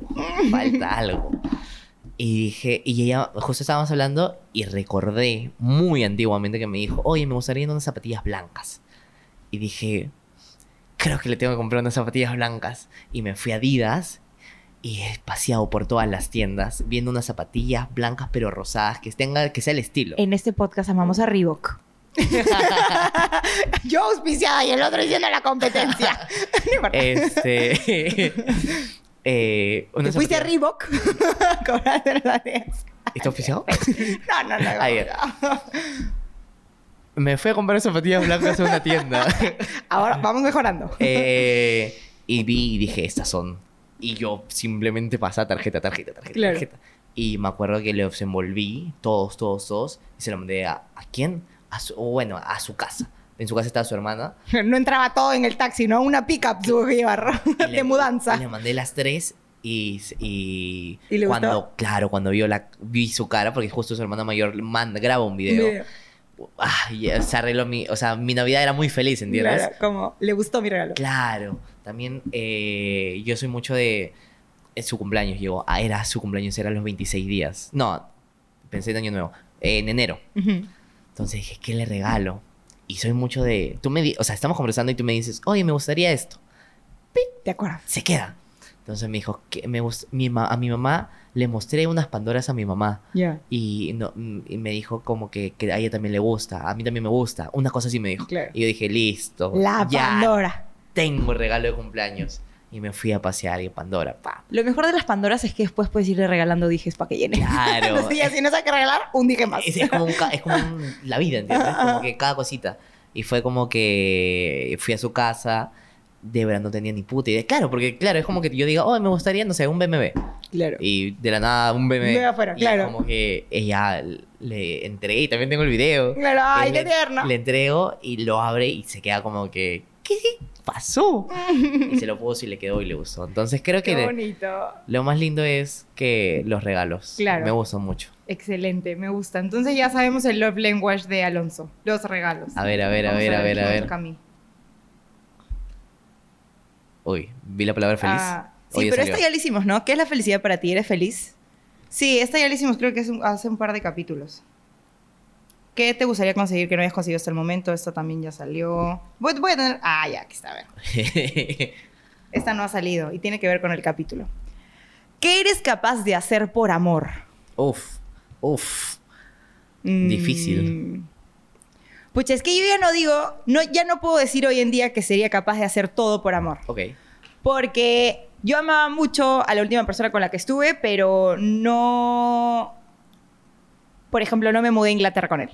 falta algo. Y dije, y ella, justo estábamos hablando y recordé muy antiguamente que me dijo, oye, me gustaría unas zapatillas blancas. Y dije, creo que le tengo que comprar unas zapatillas blancas. Y me fui a Adidas y he paseado por todas las tiendas viendo unas zapatillas blancas pero rosadas que tenga que sea el estilo.
En este podcast amamos a Reebok. Yo auspiciada y el otro diciendo la competencia.
Este eh,
¿Te fuiste a Reebok? Cobraste.
¿Está oficial?
No, no, no.
Me fui a comprar zapatillas blancas en una tienda.
Ahora vamos mejorando.
Eh, y vi y dije, estas son. Y yo simplemente pasaba tarjeta, tarjeta, tarjeta,
Claro.
tarjeta. Y me acuerdo que los envolví, todos, todos, todos. Y se lo mandé a, ¿a quién? A su, bueno, a su casa. En su casa estaba su hermana.
No entraba todo en el taxi, ¿no? Una pickup tuvo que llevar de
le-
mudanza.
y le mandé las tres y, y,
¿Y
cuando,
gustó?
claro, cuando vio la, vi su cara, porque justo su hermana mayor manda, graba un video.
Video.
Ah, ya se arregló mi, o sea, mi Navidad era muy feliz, ¿entiendes?
Claro, como le gustó mi regalo.
Claro, también eh, yo soy mucho de su cumpleaños, llegó, ah, era su cumpleaños, era los 26 días. No, pensé en año nuevo, en enero.
Ujú.
Entonces dije, ¿qué le regalo? Y soy mucho de, tú me, di- o sea, estamos conversando y tú me dices, oye, me gustaría esto.
¿De acuerdo?
Se queda. Entonces me dijo, que me mi a mi mamá le mostré unas Pandoras a mi mamá.
Ya.
Y, no, mm, y me dijo como que, que a ella también le gusta, a mí también me gusta. Una cosa así me dijo.
Claro.
Y yo dije, listo.
La
ya
Pandora.
tengo regalo de cumpleaños. Y me fui a pasear y Pandora, pa.
Lo mejor de las Pandoras es que después puedes irle regalando dijes para que llene.
Claro.
Así, así no sabes qué regalar, un dije más.
Es, es como, un es como un- la vida, ¿entiendes? Como que cada cosita. Y fue como que fui a su casa de verdad no tenía ni puta idea. Claro, porque claro, es como que yo diga, oh, me gustaría, no sé, un BMW.
Claro.
Y de la nada un BMW.
De afuera,
y
claro.
como que ella le entregué y también tengo el video.
Claro, ay, qué tierno.
Le entrego y lo abre y se queda como que, ¿qué pasó? y se lo puso y le quedó y le gustó. Entonces creo que
Qué bonito.
lo más lindo es que los regalos.
Claro.
Me gustan mucho.
Excelente, me gusta. Entonces ya sabemos el love language de Alonso. Los regalos.
A ver, a ver, a ver, a ver, a ver.
toca mí.
Uy, vi la palabra feliz.
Ah, sí, pero esta ya la hicimos, ¿no? ¿Qué es la felicidad para ti? ¿Eres feliz? Sí, esta ya la hicimos, creo que es un- hace un par de capítulos. ¿Qué te gustaría conseguir que no hayas conseguido hasta el momento? Esta también ya salió. Voy, voy a tener... Ah, ya, aquí está, a ver. Esta no ha salido y tiene que ver con el capítulo. ¿Qué eres capaz de hacer por amor?
uf, uf.
Mm.
Difícil.
Pucha, es que yo ya no digo, no, ya no puedo decir hoy en día que sería capaz de hacer todo por amor.
Ok.
Porque yo amaba mucho a la última persona con la que estuve, pero no. Por ejemplo, no me mudé a Inglaterra con él.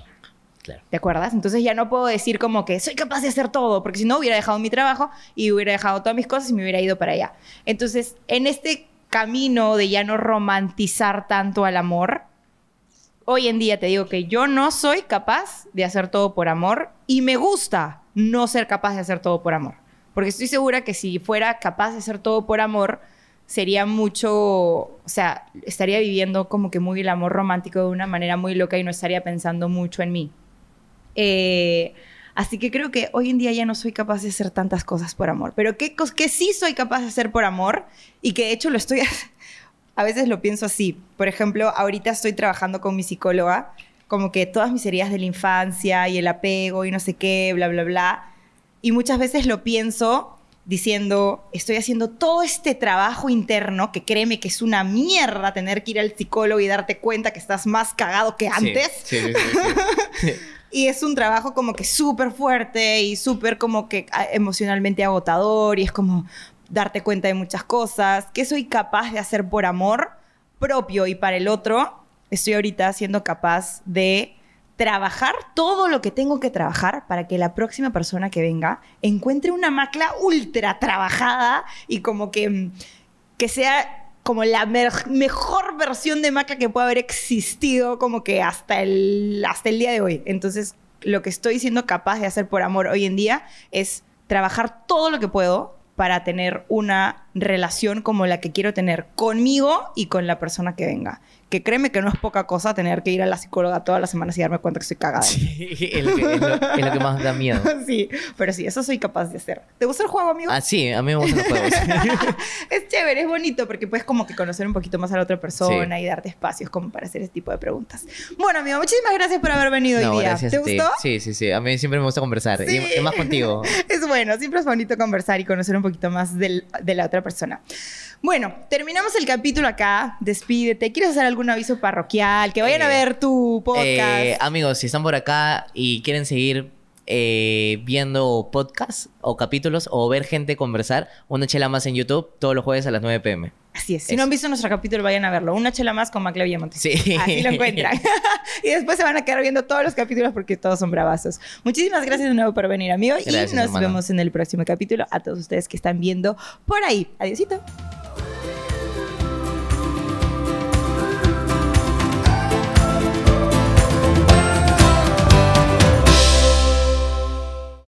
Claro.
¿Te acuerdas? Entonces ya no puedo decir como que soy capaz de hacer todo, porque si no hubiera dejado mi trabajo y hubiera dejado todas mis cosas y me hubiera ido para allá. Entonces, en este camino de ya no romantizar tanto al amor, hoy en día te digo que yo no soy capaz de hacer todo por amor y me gusta no ser capaz de hacer todo por amor. Porque estoy segura que si fuera capaz de hacer todo por amor, sería mucho, o sea, estaría viviendo como que muy el amor romántico de una manera muy loca y no estaría pensando mucho en mí. Eh, así que creo que hoy en día ya no soy capaz de hacer tantas cosas por amor. Pero ¿qué, cos- qué sí soy capaz de hacer por amor? Y que de hecho lo estoy... A veces lo pienso así. Por ejemplo, ahorita estoy trabajando con mi psicóloga, como que todas mis heridas de la infancia y el apego y no sé qué, bla, bla, bla. Y muchas veces lo pienso diciendo, estoy haciendo todo este trabajo interno, que créeme que es una mierda tener que ir al psicólogo y darte cuenta que estás más cagado que antes.
Sí, sí, sí, sí, sí.
Y es un trabajo como que súper fuerte y súper como que ah, emocionalmente agotador y es como darte cuenta de muchas cosas. ¿Qué soy capaz de hacer por amor propio y para el otro? Estoy ahorita siendo capaz de trabajar todo lo que tengo que trabajar para que la próxima persona que venga encuentre una macla ultra trabajada y como que, mm, que sea como la mejor versión de macla que pueda haber existido como que hasta el, hasta el día de hoy. Entonces, lo que estoy siendo capaz de hacer por amor hoy en día es trabajar todo lo que puedo para tener una relación como la que quiero tener conmigo y con la persona que venga. Que créeme que no es poca cosa tener que ir a la psicóloga todas las semanas y darme cuenta que estoy cagada.
Sí, es, lo que, es lo- es lo que más da miedo.
sí, pero sí, eso soy capaz de hacer. ¿Te gusta el juego, amigo?
Ah, sí, a mí me gustan los juegos.
es chévere, es bonito porque puedes como que conocer un poquito más a la otra persona y darte espacios como para hacer ese tipo de preguntas. Bueno, amigo, muchísimas gracias por haber venido
No,
hoy día.
gracias
¿Te
a ti.
gustó?
Sí, sí, sí. A mí siempre me gusta conversar.
Sí.
Y, y más contigo.
Es bueno, siempre es bonito conversar y conocer un poquito más del- de la otra persona. Bueno, terminamos el capítulo acá. Despídete. ¿Quieres hacer algún aviso parroquial? Que vayan a
Eh,
ver tu podcast.
Eh, amigos, si están por acá y quieren seguir eh, viendo podcasts o capítulos o ver gente conversar, una chela más en YouTube todos los jueves a las 9 pm.
Así es. Si
eso.
no han visto nuestro capítulo, vayan a verlo. Una chela más con Macla Villamonte.
Sí.
Así lo encuentran. y después se van a quedar viendo todos los capítulos porque todos son bravazos. Muchísimas gracias de nuevo por venir, amigo.
Gracias,
y nos
hermano.
vemos en el próximo capítulo. A todos ustedes que están viendo por ahí. Adiósito.